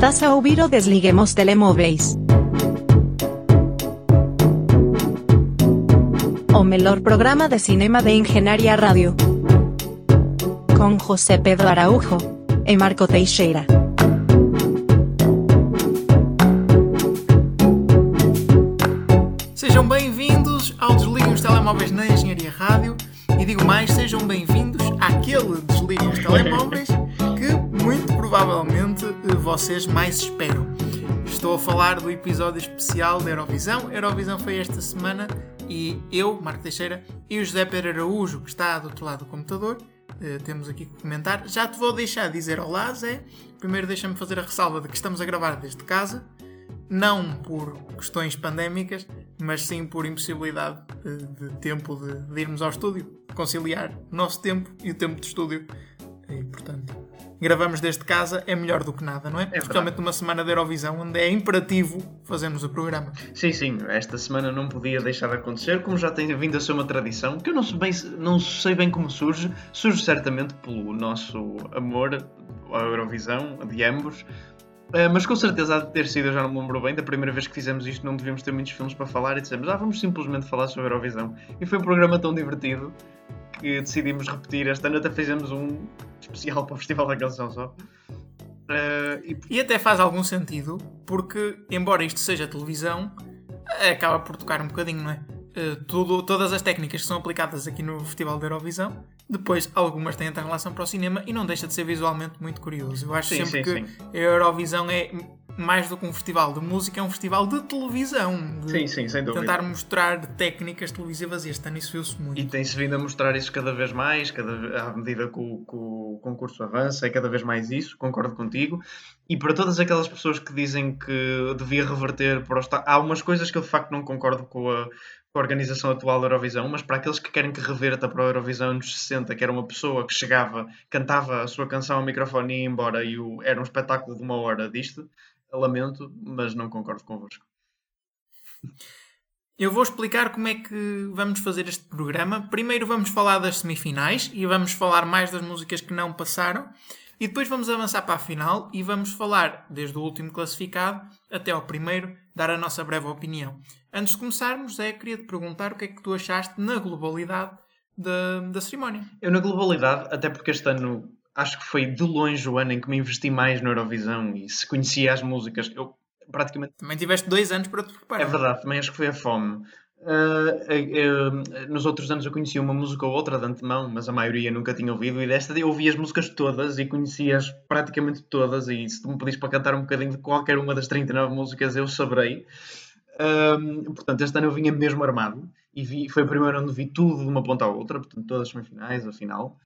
Estás a ouvir o Desliguemos Telemóveis. O melhor programa de cinema de Engenharia Rádio. Com José Pedro Araújo e Marco Teixeira. Sejam bem-vindos ao Desliguem os Telemóveis na Engenharia Rádio e digo mais, sejam bem-vindos àquele Desliguem os Telemóveis provavelmente eh, vocês mais esperam. Estou a falar do episódio especial da Eurovisão. A Eurovisão foi esta semana e eu, Marco Teixeira, e o José Pedro Araújo, que está do outro lado do computador, eh, temos aqui que comentar. Já te vou deixar dizer olá, Zé. Primeiro deixa-me fazer a ressalva de que estamos a gravar desde casa não por questões pandémicas, mas sim por impossibilidade eh, de tempo de, de, irmos ao estúdio, conciliar o nosso tempo e o tempo de estúdio. E, portanto, gravamos desde casa é melhor do que nada, não é? é Especialmente numa semana de Eurovisão, onde é imperativo fazermos o programa. Sim, sim, esta semana não podia deixar de acontecer, como já tem vindo a ser uma tradição, que eu não sei bem, não sei bem como surge, surge certamente pelo nosso amor à Eurovisão, de ambos, Uh, mas com certeza há de ter sido, eu já não me lembro bem, da primeira vez que fizemos isto não devíamos ter muitos filmes para falar e dissemos, ah, vamos simplesmente falar sobre a Eurovisão. E foi um programa tão divertido que decidimos repetir. Esta ano até fizemos um especial para o Festival da Canção só. Uh, e... e... até faz algum sentido, porque, embora isto seja televisão, acaba por tocar um bocadinho, não é? Uh, tudo, todas as técnicas que são aplicadas aqui no Festival da Eurovisão depois, algumas têm até relação para o cinema e não deixa de ser visualmente muito curioso. Eu acho sim, sempre sim, que sim. a Eurovisão é mais do que um festival de música, é um festival de televisão. De sim, sim, sem dúvida. Tentar mostrar técnicas televisivas e este ano isso viu-se muito. E tem-se vindo a mostrar isso cada vez mais, cada, à medida que o, que o concurso avança, é cada vez mais isso, concordo contigo. E para todas aquelas pessoas que dizem que devia reverter para o Estado, há umas coisas que eu de facto não concordo com a, com a organização atual da Eurovisão, mas para aqueles que querem que reverta para a Eurovisão nos 60, que era uma pessoa que chegava, cantava a sua canção ao microfone e ia embora e o, era um espetáculo de uma hora disto, lamento, mas não concordo convosco. Eu vou explicar como é que vamos fazer este programa. Primeiro vamos falar das semifinais e vamos falar mais das músicas que não passaram. E depois vamos avançar para a final e vamos falar desde o último classificado até ao primeiro, dar a nossa breve opinião. Antes de começarmos, Zé, queria te perguntar o que é que tu achaste na globalidade da, da cerimónia. Eu, na globalidade, até porque este ano acho que foi de longe o ano em que me investi mais na Eurovisão e se conhecia as músicas, eu praticamente. Também tiveste dois anos para te preparar. É verdade, também acho que foi a fome. Uh, uh, nos outros anos eu conhecia uma música ou outra de antemão, mas a maioria nunca tinha ouvido. E desta eu ouvi as músicas todas e conhecia-as praticamente todas. E se tu me pedis para cantar um bocadinho de qualquer uma das 39 músicas, eu saberei. Uh, portanto, este ano eu vinha mesmo armado e vi, foi o primeiro ano vi tudo de uma ponta à outra, portanto, todas as semifinais, a final.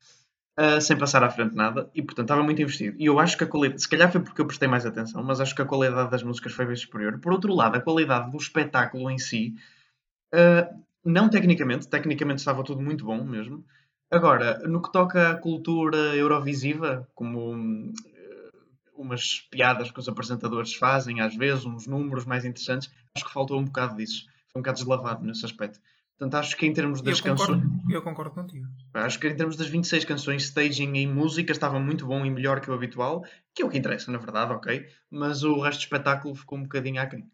Uh, sem passar à frente nada, e portanto estava muito investido. E eu acho que a qualidade, se calhar foi porque eu prestei mais atenção, mas acho que a qualidade das músicas foi bem superior. Por outro lado, a qualidade do espetáculo em si Uh, não tecnicamente, tecnicamente estava tudo muito bom mesmo. Agora, no que toca à cultura eurovisiva, como uh, umas piadas que os apresentadores fazem, às vezes, uns números mais interessantes, acho que faltou um bocado disso. Foi um bocado deslavado nesse aspecto. Portanto, acho que em termos das eu canções. Eu concordo contigo. Acho que em termos das 26 canções, staging e música estava muito bom e melhor que o habitual, que é o que interessa, na verdade, ok. Mas o resto do espetáculo ficou um bocadinho aquém.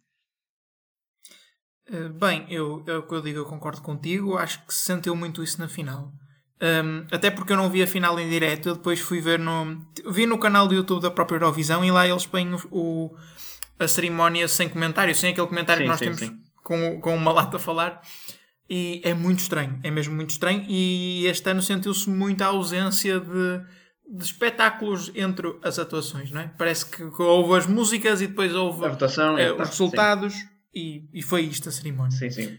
Eh, bem, eu, é o que eu digo, eu concordo contigo. Acho que se sentiu muito isso na final. Um, até porque eu não vi a final em direto, eu depois fui ver no. Vi no canal do YouTube da própria Eurovisão e lá eles põem o, o a cerimónia sem comentário, sem aquele comentário sim, que nós sim, temos sim. Com, com uma lata a falar. E é muito estranho, é mesmo muito estranho. E este ano sentiu-se muito a ausência de, de espetáculos entre as atuações, não é? Parece que houve as músicas e depois houve a votação, é, os resultados. E, e foi isto a cerimónia. Sim, sim.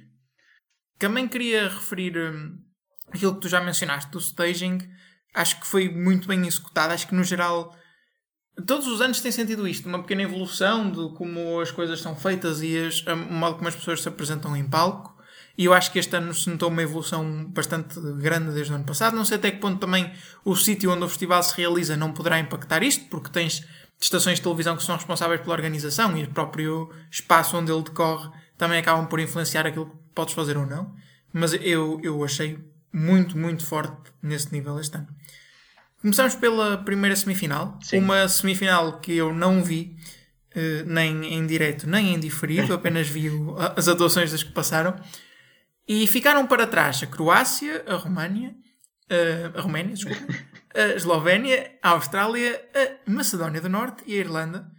Também queria referir um, aquilo que tu já mencionaste do staging. Acho que foi muito bem executado. Acho que no geral todos os anos tem sentido isto, uma pequena evolução de como as coisas são feitas e as, o modo como as pessoas se apresentam em palco. E eu acho que este ano se notou uma evolução bastante grande desde o ano passado. Não sei até que ponto também o sítio onde o festival se realiza não poderá impactar isto, porque tens estações de televisão que são responsáveis pela organização e o próprio espaço onde ele decorre também acabam por influenciar aquilo que podes fazer ou não. Mas eu, eu achei muito, muito forte nesse nível este ano. Começamos pela primeira semifinal. Sim. Uma semifinal que eu não vi, eh, nem em direto, nem em diferido, apenas vi as atuações das que passaram. E ficaram para trás a Croácia, a Roménia, a Roménia, desculpa, a Eslovénia, a Austrália, a Macedónia do Norte e a Irlanda.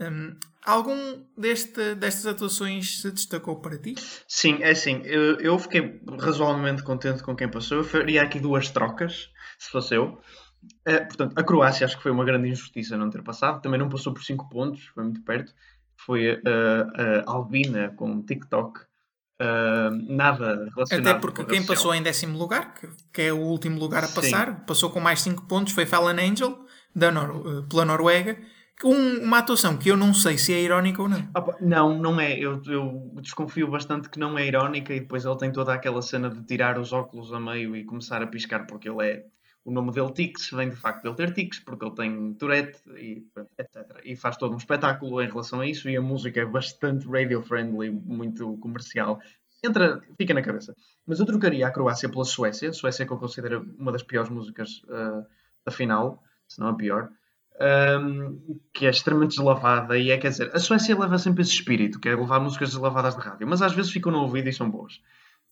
Hum, algum deste, destas atuações se destacou para ti? Sim, é assim, eu, eu fiquei razoavelmente contente com quem passou. Eu faria aqui duas trocas, se fosse eu. Eh, portanto, a Croácia acho que foi uma grande injustiça não ter passado. Também não passou por 5 pontos, foi muito perto. Foi eh, a Albina com TikTok. Nada relacionado Até porque quem passou em décimo lugar, que, que é o último lugar a Sim. passar, passou com mais 5 pontos, foi Fallen Angel, da Nor- eh, pela Noruega. Um- uma atuação que eu não sei se é irónica ou não. Opa, não, não é. Eu, eu desconfio bastante que não é irónica e depois ele tem toda aquela cena de tirar os óculos a meio e começar a piscar porque ele é. O nome dele Tix vem do facto de ele ter tics, porque ele tem Tourette e etc. E faz todo um espetáculo em relação a isso e a música é bastante radio-friendly, muito comercial. Entra, fica na cabeça. Mas eu trocaria a Croácia pela Suécia, Suécia que eu considero uma das piores músicas ah, da final, se não a pior um, que é extremamente deslavada e é, quer dizer, a Suécia leva sempre esse espírito, que é levar músicas deslavadas de rádio, mas às vezes ficam no ouvido e são boas.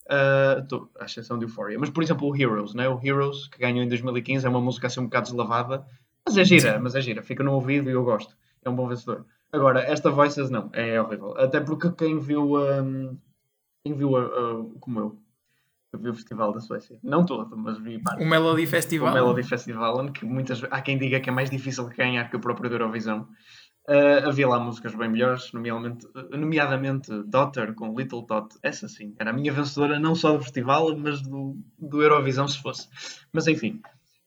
Uh, tô- à exceção de Euphoria. Mas, por exemplo, o Heroes, né? o Heroes, que ganhou em 2015, é uma música assim um bocado deslavada, mas é gira, mas é gira, fica no ouvido e eu gosto. É um bom vencedor. Agora, esta Voices não, é horrível. Até porque quem viu, um, quem viu a- como eu, eu vi o Festival da Suécia, não todo, mas vi parte O Melody o Festival. Melody Festival, que muitas há quem diga que é mais difícil de ganhar que o próprio da Eurovisão. Ah, havia lá músicas bem melhores, nomeadamente, nomeadamente Daughter com Little Tot. Essa sim, era a minha vencedora não só do festival, mas do, do Eurovisão se fosse. Mas enfim.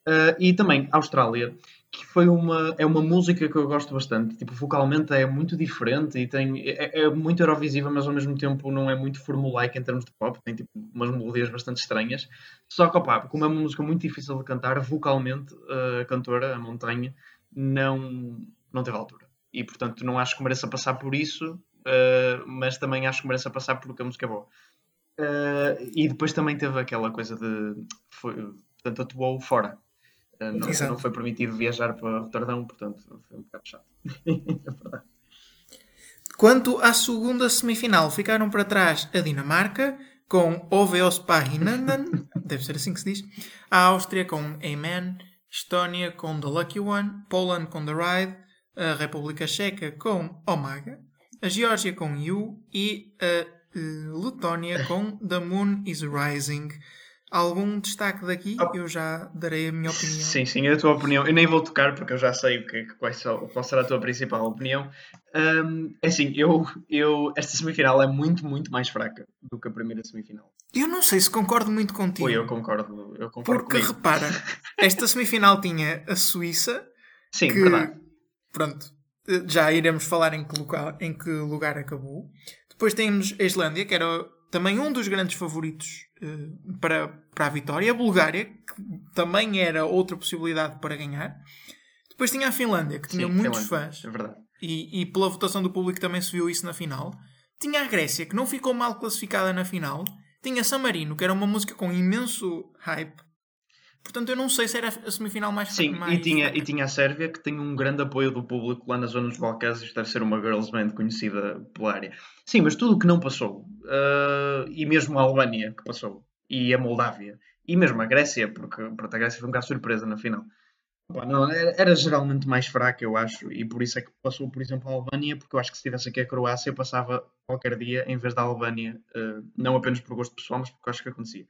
Ah, e também Austrália, que foi uma, é uma música que eu gosto bastante. Tipo, vocalmente é muito diferente e tem, é, é muito Eurovisiva, mas ao mesmo tempo não é muito formulaica em termos de pop. Tem tipo, umas melodias bastante estranhas. Só que, opá, como é uma música muito difícil de cantar, vocalmente a cantora, a Montanha, não, não teve altura. E portanto não acho que mereça passar por isso, eh, mas também acho que mereça passar porque a música é boa. Eh, e depois também teve aquela coisa de. Foi, portanto, atuou fora. Eh, não, não foi permitido viajar para Roterdão, portanto foi um bocado chato. É. Quanto à segunda semifinal, ficaram para trás a Dinamarca com Oveospahinanan, deve ser assim que se diz, a Áustria com Amen, Estónia com The Lucky One, Poland com The Ride, a República Checa com Omaga, a Geórgia com You e a eh, Letónia com The Moon is Rising. Algum destaque daqui? Eu já darei a minha opinião. Sim, sim, a tua opinião. Eu nem vou tocar porque eu já sei o que, qual, só- qual será a tua principal opinião. Hum, é assim, eu, eu, esta semifinal é muito, muito mais fraca do que a primeira semifinal. Eu não sei se concordo muito contigo. Oi, eu concordo, eu concordo Porque comigo. repara, esta semifinal tinha a Suíça, Sim, que verdade. Pronto, já iremos falar em que, lugar, em que lugar acabou. Depois temos a Islândia, que era também um dos grandes favoritos eh, para, para a vitória. A Bulgária, que também era outra possibilidade para ganhar. Depois tinha a Finlândia, que tinha Sim, muitos Finlândia, fãs. É verdade. E, e pela votação do público também se viu isso na final. Tinha a Grécia, que não ficou mal classificada na final. Tinha San Marino, que era uma música com imenso hype. Portanto, eu não sei se era a semifinal mais Sim, mais e tinha, e tinha a Sérvia que tem um grande apoio do público lá na zona dos Balcãs. Isto deve ser uma girls band conhecida pela área. Sim, mas tudo o que não passou, ah, e mesmo a Albânia que passou, e a Moldávia, e mesmo a Grécia, porque pronto, a Grécia foi um bocado surpresa na final. Não, era, era geralmente mais fraca, eu acho, e por isso é que passou, por exemplo, a Albânia, porque eu acho que se tivesse aqui a Croácia, passava qualquer dia em vez da Albânia, ah, não apenas por gosto pessoal, mas porque eu acho que acontecia.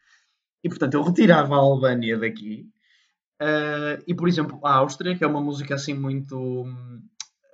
E portanto, eu retirava a Albânia daqui. ah, e por exemplo, a Áustria, que é uma música assim muito.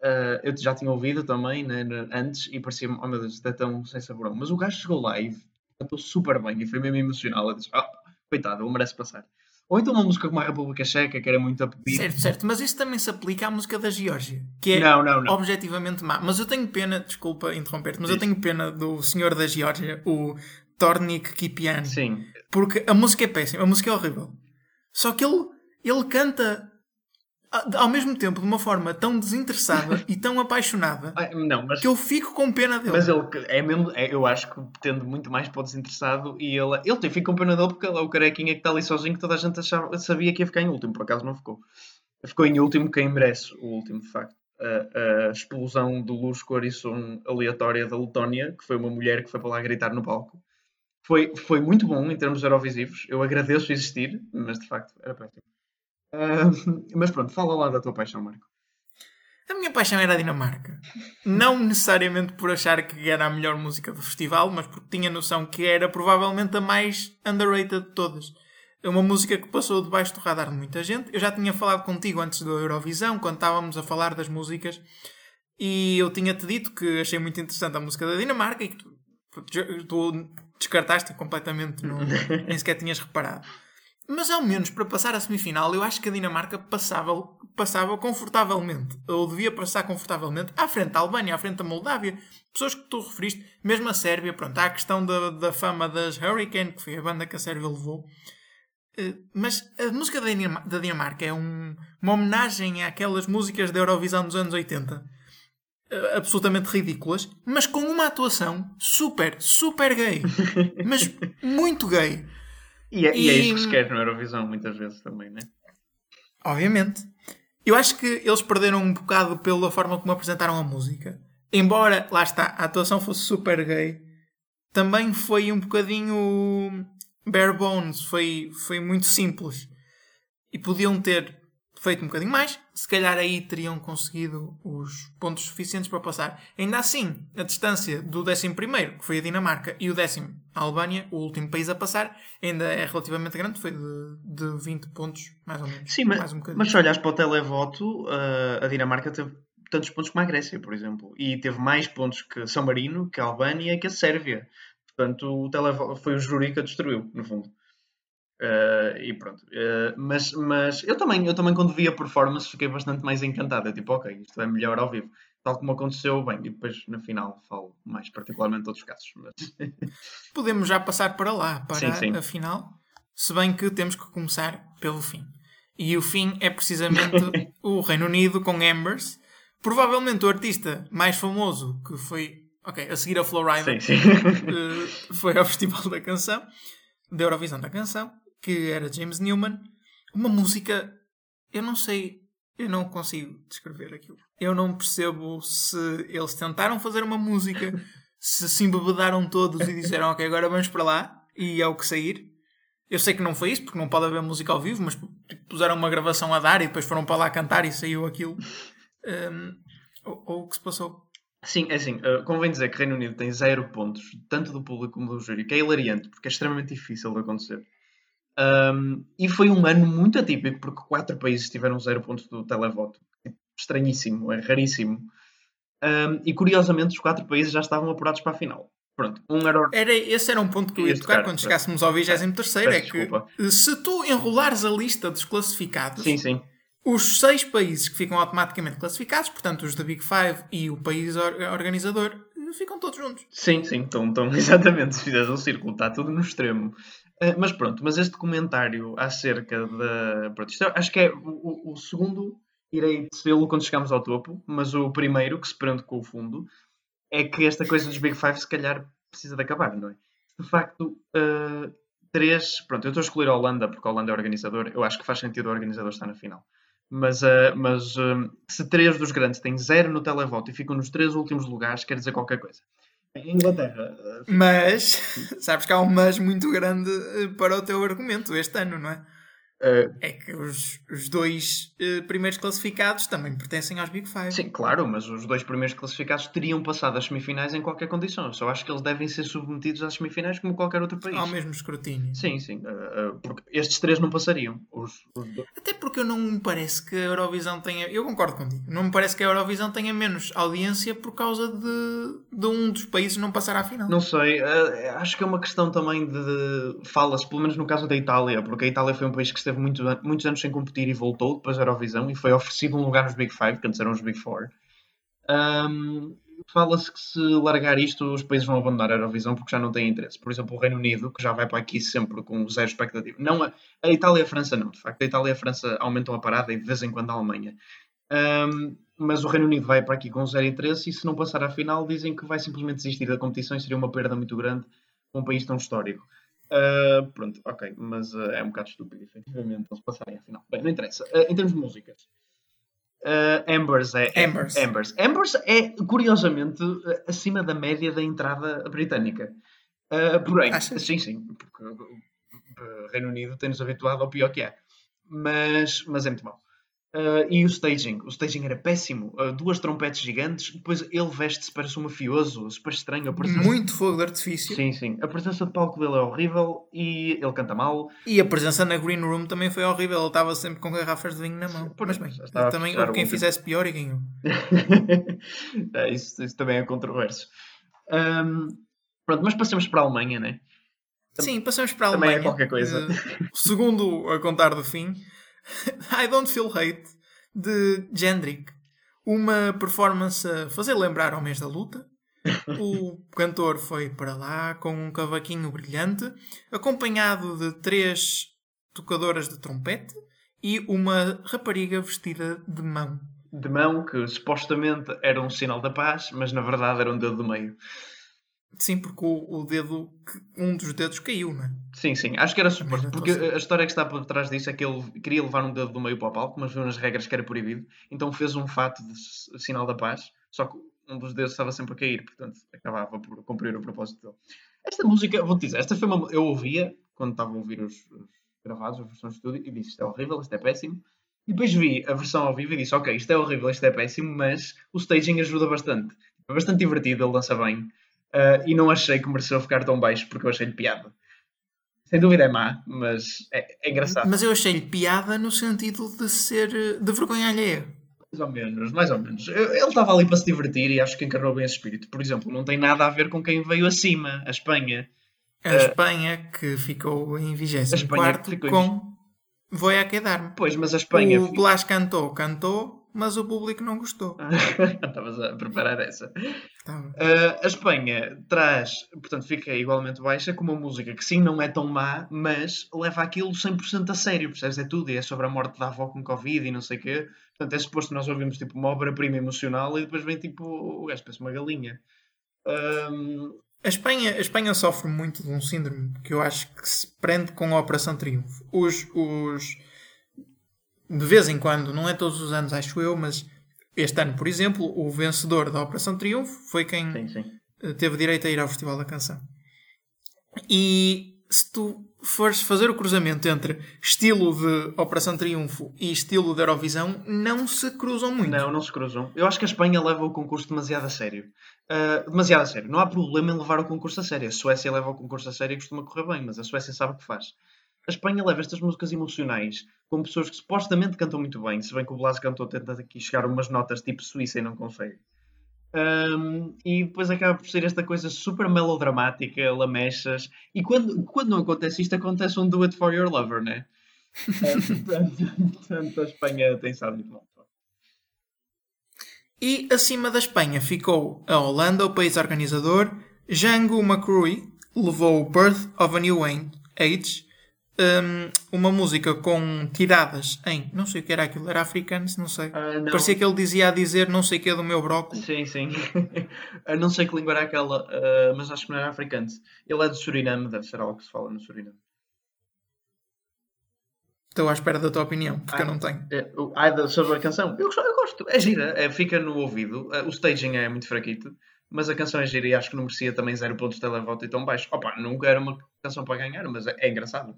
ah, eu já tinha ouvido também né, antes e parecia-me, oh meu Deus, isto é tão sem saborão. Mas o gajo chegou lá e cantou super bem e foi mesmo emocional. Eu disse, ah, coitado, ele merece passar. Ou então uma música como a República Checa, que era muito upbeat. Certo, certo, mas isso também se aplica à música da Geórgia, que é Não, não, não. objetivamente má. Mas eu tenho pena, desculpa interromper-te, mas eu tenho pena do senhor da Geórgia, o Tornik Kipian, Sim, porque a música é péssima, a música é horrível. Só que ele, ele canta ao mesmo tempo de uma forma tão desinteressada e tão apaixonada Ah, não, mas que eu fico com pena dele. Mas ele é mesmo, é- eu acho que tende muito mais para o desinteressado e ele, ele tem, fica com pena dele porque ele é o carequinha que está ali sozinho que toda a gente achava, sabia que ia ficar em último, por acaso não ficou. Ficou em último quem merece o último, de facto. a, a explosão de luz, cor som aleatória da Letónia, que foi uma mulher que foi para lá gritar no palco. Foi, foi muito bom em termos eurovisivos. Eu agradeço existir, mas de facto era péssimo. Uh, mas pronto, fala lá da tua paixão, Marco. A minha paixão era a Dinamarca. Não necessariamente por achar que era a melhor música do festival, mas porque tinha noção que era provavelmente a mais underrated de todas. É uma música que passou debaixo do radar de muita gente. Eu já tinha falado contigo antes da Eurovisão, quando estávamos a falar das músicas, e eu tinha-te dito que achei muito interessante a música da Dinamarca e que tu, tu descartaste completamente, não, nem sequer tinhas reparado. Mas ao menos para passar a semifinal, eu acho que a Dinamarca passava, passava confortavelmente, ou devia passar confortavelmente, à frente da Albânia, à frente da Moldávia, pessoas que tu referiste, mesmo a Sérvia, pronto, há a questão da, da fama das Hurricane, que foi a banda que a Sérvia levou. Eh, mas a música da Dinamarca é um, uma homenagem àquelas músicas da Eurovisão dos anos 80 eh, absolutamente ridículas, mas com uma atuação super, super gay. mas muito gay. E é, e... e é isso que se quer na Eurovisão, muitas vezes também, né? Obviamente. Eu acho que eles perderam um bocado pela forma como apresentaram a música. Embora, lá está, a atuação fosse super gay, também foi um bocadinho bare bones, foi, foi muito simples. E podiam ter feito um bocadinho mais, se calhar aí teriam conseguido os pontos suficientes para passar. Ainda assim, a distância do 11, que foi a Dinamarca, e o décimo, a Albânia, o último país a passar, ainda é relativamente grande, foi de, de 20 pontos, mais ou menos. Sim, mas, um mas se olhas para o televoto, uh, a Dinamarca teve tantos pontos como a Grécia, por exemplo, e teve mais pontos que São Marino, que a Albânia e que a Sérvia. Portanto, o televoto foi o júri que a destruiu, no fundo. Uh, e pronto. Uh, mas, mas eu também, eu também quando vi a performance fiquei bastante mais encantado. tipo, ok, isto é melhor ao vivo. Tal como aconteceu, bem, e depois no final falo mais particularmente de outros casos. Mas... Podemos já passar para lá, para sim, sim. a final, se bem que temos que começar pelo fim. E o fim é precisamente o Reino Unido com Embers. Provavelmente o artista mais famoso que foi, ok, a seguir a Florida, sim, uh, foi ao Festival da Canção, da Eurovisão da Canção que era James Newman, uma música, eu não sei, eu não consigo descrever aquilo. Eu não percebo se eles tentaram fazer uma música, se se embebedaram todos e disseram, ok, agora vamos para lá e é o que sair. Eu sei que não foi isso, porque não pode haver música ao vivo, mas tipo, puseram uma gravação a dar e depois foram para lá cantar e saiu aquilo. Um, ou, ou o que se passou? Sim, é assim, uh, convém dizer que Reino Unido tem zero pontos, tanto do público como do júri, que é hilariante, porque é extremamente difícil de acontecer. Um, e foi um ano muito atípico, porque quatro países tiveram zero pontos do televoto. Estranhíssimo, é raríssimo. Um, e curiosamente, os quatro países já estavam apurados para a final. Pronto, um era... era esse era um ponto que eu ia tocar tocar quando chegássemos ao 23 é que se tu enrolares a lista dos classificados, sim, sim. os seis países que ficam automaticamente classificados, portanto os da Big Five e o país organizador, ficam todos juntos. Sim, sim, estão, estão exatamente. Se fizeres um círculo, está tudo no extremo. Uh, mas pronto, mas este comentário acerca da. Pronto, isto, é, acho que é o, o segundo, irei dizê-lo quando chegamos ao topo, mas o primeiro, que se prende com o fundo, é que esta coisa dos Big Five se calhar precisa de acabar, não é? De facto, uh, três. Pronto, eu estou a escolher a Holanda porque a Holanda é organizador, eu acho que faz sentido o organizador estar na final. Mas, uh, mas se três dos grandes têm zero no televoto e ficam nos três últimos lugares, quer dizer qualquer coisa. Inglaterra. Eh, mas, sabes que há um mas muito grande para o teu argumento este ano, não é? Uh, é que os, os dois uh, primeiros classificados também pertencem aos Big Five. Sim, claro, mas os dois primeiros classificados teriam passado as semifinais em qualquer condição. Eu só acho que eles devem ser submetidos às semifinais como qualquer outro país. Ao mesmo escrutínio. Sim, sim. Uh, porque estes três não passariam. Os, os Até porque não me parece que a Eurovisão tenha. Eu concordo contigo. Não me parece que a Eurovisão tenha menos audiência por causa de, de um dos países não passar à final. Não sei. acho que é uma questão também de. Fala-se, pelo menos no caso da Itália, porque a Itália foi um país que esteve muito, muitos anos sem competir e voltou depois da Eurovisão e foi oferecido um lugar nos Big Five, que antes eram os Big Four. Um, Fala-se que se largar isto, os países vão abandonar a Eurovisão porque já não têm interesse. Por exemplo, o Reino Unido, que já vai para aqui sempre com zero expectativa. Não a, a Itália e a França, não. De facto, a Itália e a França aumentam a parada e de vez em quando a Alemanha. Um, mas o Reino Unido vai para aqui com zero interesse e se não passar à final, dizem que vai simplesmente desistir da competição e seria uma perda muito grande para um país tão histórico. Uh, pronto, ok, mas uh, é um bocado estúpido, efetivamente, eles passarem à final. Bem, não interessa. Uh, em termos de músicas, Ambers é. é- Ambers. Ambers. Ambers é, curiosamente, acima da média da entrada britânica. Porém, sim, sim, porque o Reino Unido tem-nos habituado ao pior que é. Mas, mas é muito mau. Uh, e o staging? O staging era péssimo. Uh, duas trompetes gigantes, depois ele veste-se, parece um mafioso, super estranho. A presença... Muito fogo de artifício. Sim, sim. A presença de palco dele é horrível e ele canta mal. E a presença na Green Room também foi horrível. Ele estava sempre com garrafas de vinho na mão. Pois, Mas bem, também quem fizesse pior e ganhou. É, isso, isso também é controverso. Ahm, pronto, mas passamos para a Alemanha, né? Sim, passamos para a Também é Alemanha. qualquer coisa. Eh, segundo a contar do fim, I Don't Feel Hate, de Jendrik. Uma performance a fazer lembrar ao mês da luta. O cantor foi para lá com um cavaquinho brilhante, acompanhado de três tocadoras de trompete e uma rapariga vestida de mão. De mão, que supostamente era um sinal da paz, mas na verdade era um dedo do meio. Sim, porque o, o dedo, um dos dedos caiu, não é? Sim, sim, acho que era suposto. Porque a história que está por trás disso é que ele queria levar um dedo do meio para o palco, mas viu nas regras que era proibido, então fez um fato de sinal da paz, só que um dos dedos estava sempre a cair, portanto acabava por cumprir o propósito dele. Esta música, vou-te dizer, esta foi uma. Eu ouvia quando estava a ouvir os, os gravados, as versões de estúdio, e disse isto é horrível, isto é péssimo. E depois vi a versão ao vivo e disse, ok, isto é horrível, isto é péssimo, mas o staging ajuda bastante. É bastante divertido, ele dança bem. Ah, e não achei que mereceu ficar tão baixo porque eu achei-lhe piada. Sem dúvida é má, mas é, é engraçado. Mas eu achei-lhe piada no sentido de ser eh, de vergonha alheia. Mais ou menos, mais ou menos. Eu- Ele estava ali para se divertir e acho que encarnou bem esse espírito. Por exemplo, não tem nada a ver com quem veio acima, a Espanha. A Espanha que ficou em 24 Eh, Espanha que ficou em- com Vou a quedar-me. Pois, mas a Espanha. O Blas cantou, cantou, mas o público não gostou. Estavas a preparar essa. Uh, a Espanha traz, portanto, fica igualmente baixa com uma música que sim não é tão má, mas leva aquilo 100% a sério, percebes? É tudo, e é sobre a morte da avó com Covid e não sei o quê. Portanto, é suposto nós ouvimos tipo uma obra-prima emocional e depois vem tipo o gajo parece uma galinha. Um, A Espanha, a Espanha sofre muito de um síndrome que eu acho que se prende com a Operação Triunfo. Os, os. De vez em quando, não é todos os anos, acho eu, mas este ano, por exemplo, o vencedor da Operação Triunfo foi quem sim, sim. eh, teve direito a ir ao Festival da Canção. E se tu fores fazer o cruzamento entre estilo de Operação Triunfo e estilo de Eurovisão, não se cruzam muito. Não, não se cruzam. Eu acho que a Espanha leva o concurso demasiado a sério. Uh, demasiado a sério. Não há problema em levar o concurso a sério. A Suécia leva o concurso a sério e costuma correr bem, mas a Suécia sabe o que faz. A Espanha leva estas músicas emocionais com pessoas que supostamente cantam muito bem, se bem que o Blas cantou tenta aqui chegar umas notas tipo Suíça e não consegue. Um, e depois acaba por ser esta coisa super melodramática, lamechas. E quando, quando não acontece isto, acontece um Do It For Your Lover, né? Portanto, a Espanha tem estado muito. E acima da Espanha ficou a Holanda, o país organizador. Django McCrory levou Birth of a New Age, um, uma música com tiradas em. Não sei o que era aquilo, era africanos, não sei. Ah, não. Parecia que ele dizia a dizer não sei o que é do meu brócolis. Sim, sim. Não sei que língua era aquela, ah, mas acho que não era africano. Ele é do Suriname, deve ser algo que se fala no Suriname. Estou à espera da tua opinião, porque Ah. eu não tenho. É, o- ah, da- sobre a canção? Eu, gosto- eu gosto, é gira, é, fica no ouvido. Ah, o staging é muito fraquito, mas a canção é gira e acho que não merecia também 0 pontos de televoto e tão baixo. Opa, nunca era uma canção para ganhar, mas é, é engraçado.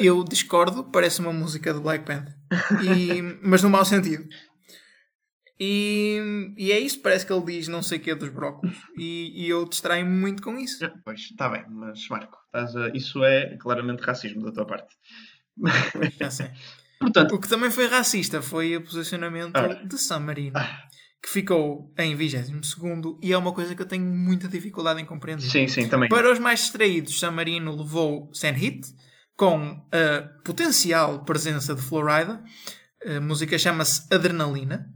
Eu discordo, parece uma música de Black Panther. E- mas no mau sentido. E, e é isso, parece que ele diz não sei o que é dos brócolis. E, e eu distraio-me muito com isso. Ah, Pois, está bem, mas Marco, a- isso é claramente racismo da tua parte. Já sei. Portanto, O que também foi racista foi o posicionamento Ah. de San Marino, Ah. que ficou em 22 e é uma coisa que eu tenho muita dificuldade em compreender. sim, sim, também. Para os mais distraídos, San Marino levou Hit com a potencial presença de Florida. A música chama-se Adrenalina.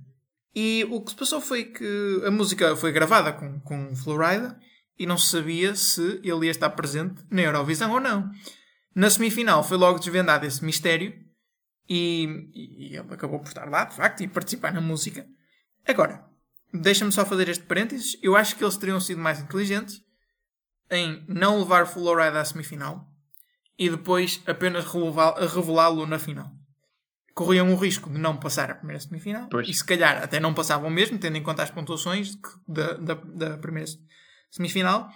E o que se passou foi que a música foi gravada com, com Florida e não se sabia se ele ia estar presente na Eurovisão ou não. Na semifinal foi logo desvendado esse mistério e, e ele acabou por estar lá, de facto, e participar na música. Agora, deixa-me só fazer este parênteses. Eu acho que eles teriam sido mais inteligentes em não levar Florida à semifinal e depois apenas revelá-lo na final. corriam o risco de não passar a primeira semifinal Pois. e se calhar até não passavam mesmo, tendo em conta as pontuações da, da, da primeira semifinal.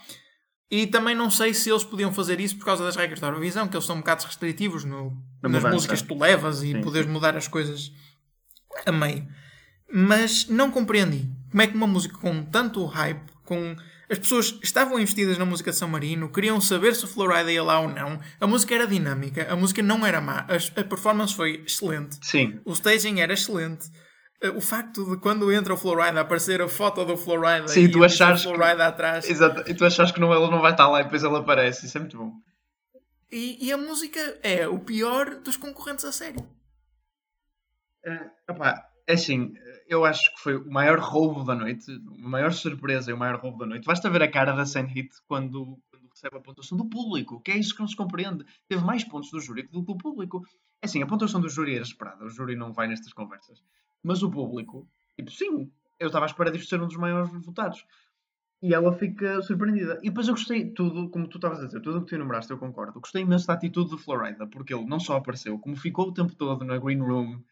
E também não sei se eles podiam fazer isso por causa das regras da Eurovisão, que eles são um bocado restritivos no, Na nas mudança. músicas que tu levas e Sim, poderes mudar as coisas a meio. Mas não compreendi como é que uma música com tanto hype, com as pessoas estavam investidas na música de São Marino, queriam saber se o Florida ia lá ou não. A música era dinâmica, a música não era má, as- a performance foi excelente. Sim, O staging era excelente. Eh, O facto de quando entra o Flowrider aparecer a foto do Flowrider Sim, e tu o Mr. achares que- atrás. exato. E tu achas que não, ela não vai estar lá e depois ela aparece. Isso é muito bom. E, e a música é o pior dos concorrentes a sério. Eh, opá, é assim, eu acho que foi o maior roubo da noite, a maior surpresa e o maior roubo da noite. Basta ver a cara da Hit quando, quando recebe a pontuação do público, que é isso que não se compreende. Teve mais pontos do júri que do público. É assim, a pontuação do júri era esperada, o júri não vai nestas conversas. Mas o público, tipo, sim, eu estava à espera disto ser um dos maiores votados. E ela fica surpreendida. E depois eu gostei tudo, como tu estavas a dizer, tudo o que tu enumeraste, eu concordo. Gostei imenso da atitude do Florida, porque ele não só apareceu, como ficou o tempo todo na Green Room.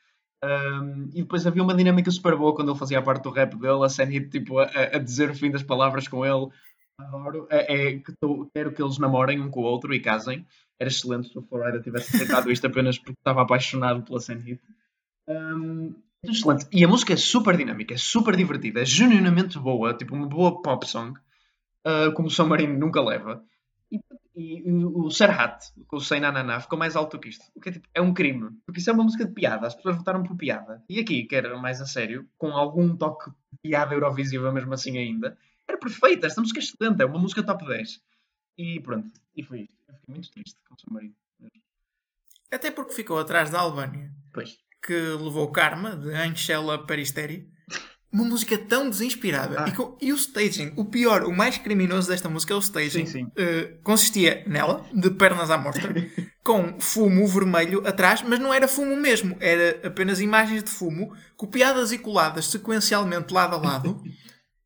Um, e depois havia uma dinâmica super boa quando ele fazia a parte do rap dele, a Sanhit tipo, a, a- dizer o fim das palavras com ele. Adoro. É, é que tô- quero que eles namorem um com o outro e casem. Era excelente se o Florida tivesse aceitado isto apenas porque estava apaixonado pela Sanhit. Um, excelente. E a música é super dinâmica, é super divertida, é genuinamente boa, tipo uma boa pop song, uh, como o São Marino nunca leva. E, e- e o Serhat, com o Sem Nananá, ficou mais alto que isto. O que é, tipo, é um crime, porque isso é uma música de piada, as pessoas votaram por piada. E aqui, que era mais a sério, com algum toque de piada eurovisiva mesmo assim ainda, era perfeita. Esta música é excelente, é uma música top 10. E pronto, e foi isto. Eu fiquei muito triste com o São Marino. Até porque ficou atrás da Albânia, Pois. que levou Karma, de Angela Peristeri. Uma música tão desinspirada. Ah. E, com- e o staging, o pior, o mais criminoso desta música é o staging. Sim, sim. Eh, consistia nela, de pernas à mostra, com fumo vermelho atrás, mas não era fumo mesmo. Era apenas imagens de fumo, copiadas e coladas sequencialmente lado a lado.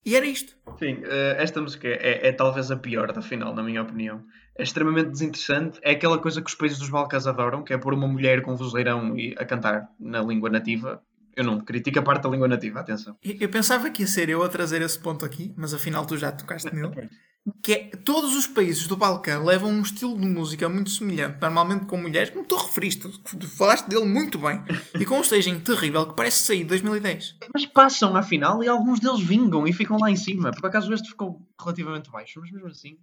e era isto. Sim, eh, esta música é, é talvez a pior da final, na minha opinião. É extremamente desinteressante. É aquela coisa que os países dos Balcãs adoram, que é pôr uma mulher com vozeirão e a cantar na língua nativa. Eu não critico a parte da língua nativa, atenção. Eu eu pensava que ia ser eu a trazer esse ponto aqui, mas afinal tu já tocaste nele. Que é, todos os países do Balcão levam um estilo de música muito semelhante, normalmente com mulheres, como tu referiste, tu falaste dele muito bem, e com um staging terrível que parece sair de 2010. Mas passam à final e alguns deles vingam e ficam lá em cima. Por acaso este ficou relativamente baixo, mas mesmo assim,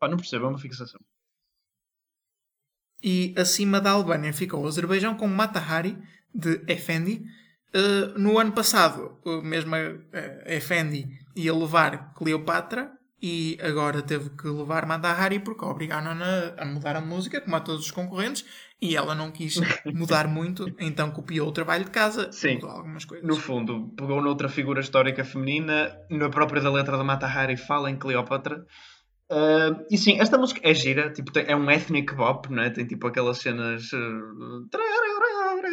pá, não percebo, é uma fixação. E acima da Albânia ficou o Azerbaijão com Matahari, de Efendi. Uh, no ano passado, mesmo uh, Efendi ia levar Cleopatra e agora teve que levar Matahari porque obrigaram-na a mudar a música, como a todos os concorrentes, e ela não quis mudar muito, então copiou o trabalho de casa, Sim. mudou algumas coisas. No fundo, pegou noutra figura histórica feminina, na própria da letra da Mata Hari fala em Cleópatra. Ah, e sim, esta música é gira, tipo, tem- é um ethnic bop, não é? Tem tipo aquelas cenas ah,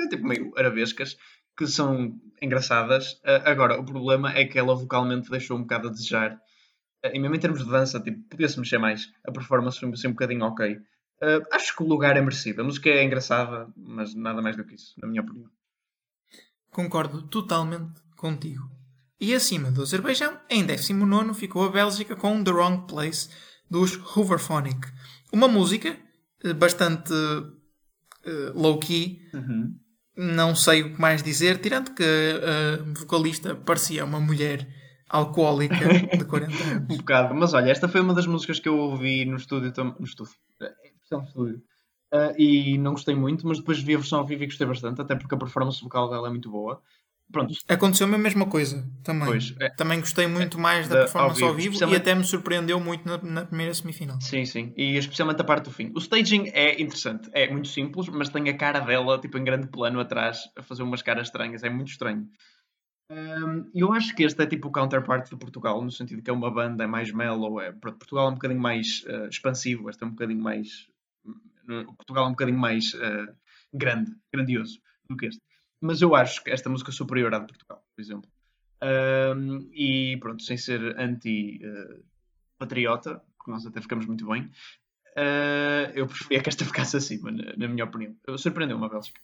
tipo meio arabescas que são engraçadas. Ah, agora, o problema é que ela vocalmente deixou um bocado a desejar. Ah, e mesmo em termos de dança, tipo, podia-se mexer mais. A performance foi assim um bocadinho ok. Ah, acho que o lugar é merecido. A música é engraçada, mas nada mais do que isso, na minha opinião. Concordo totalmente contigo. E acima do Azerbaijão, em 19 ficou a Bélgica com The Wrong Place dos Hooverphonic. Uma música eh, bastante eh, low-key, Uhum. Não sei o que mais dizer, tirando que a vocalista parecia uma mulher alcoólica de 40 Um anos. bocado, mas olha, esta foi uma das músicas que eu ouvi no estúdio, tam- no estúdio, Ah, e não gostei muito, mas depois vi a versão ao vivo e gostei bastante, até porque a performance vocal dela é muito boa. Pronto, Aconteceu-me a mesma coisa também. Pois, é. Também gostei muito mais da Da- performance ao vivo, vivo, e especialmente- até me surpreendeu muito na, na primeira semifinal. sim, sim, e especialmente a parte do fim. O staging é interessante, é muito simples, mas tem a cara dela, tipo, em grande plano atrás, a fazer umas caras estranhas, é muito estranho. Hum, eu acho que este é tipo o counterpart de Portugal, no sentido que é uma banda, é mais mellow, é, Portugal é um bocadinho mais eh, expansivo, este é um bocadinho mais. no- Portugal é um bocadinho mais eh, grande, grandioso do que este. Mas eu acho que esta música é superior à de Portugal, por exemplo. Hum, e pronto, sem ser anti-patriota, que nós até ficamos muito bem, eh, eu preferia que esta ficasse acima, na, na minha opinião. Surpreendeu-me a Bélgica.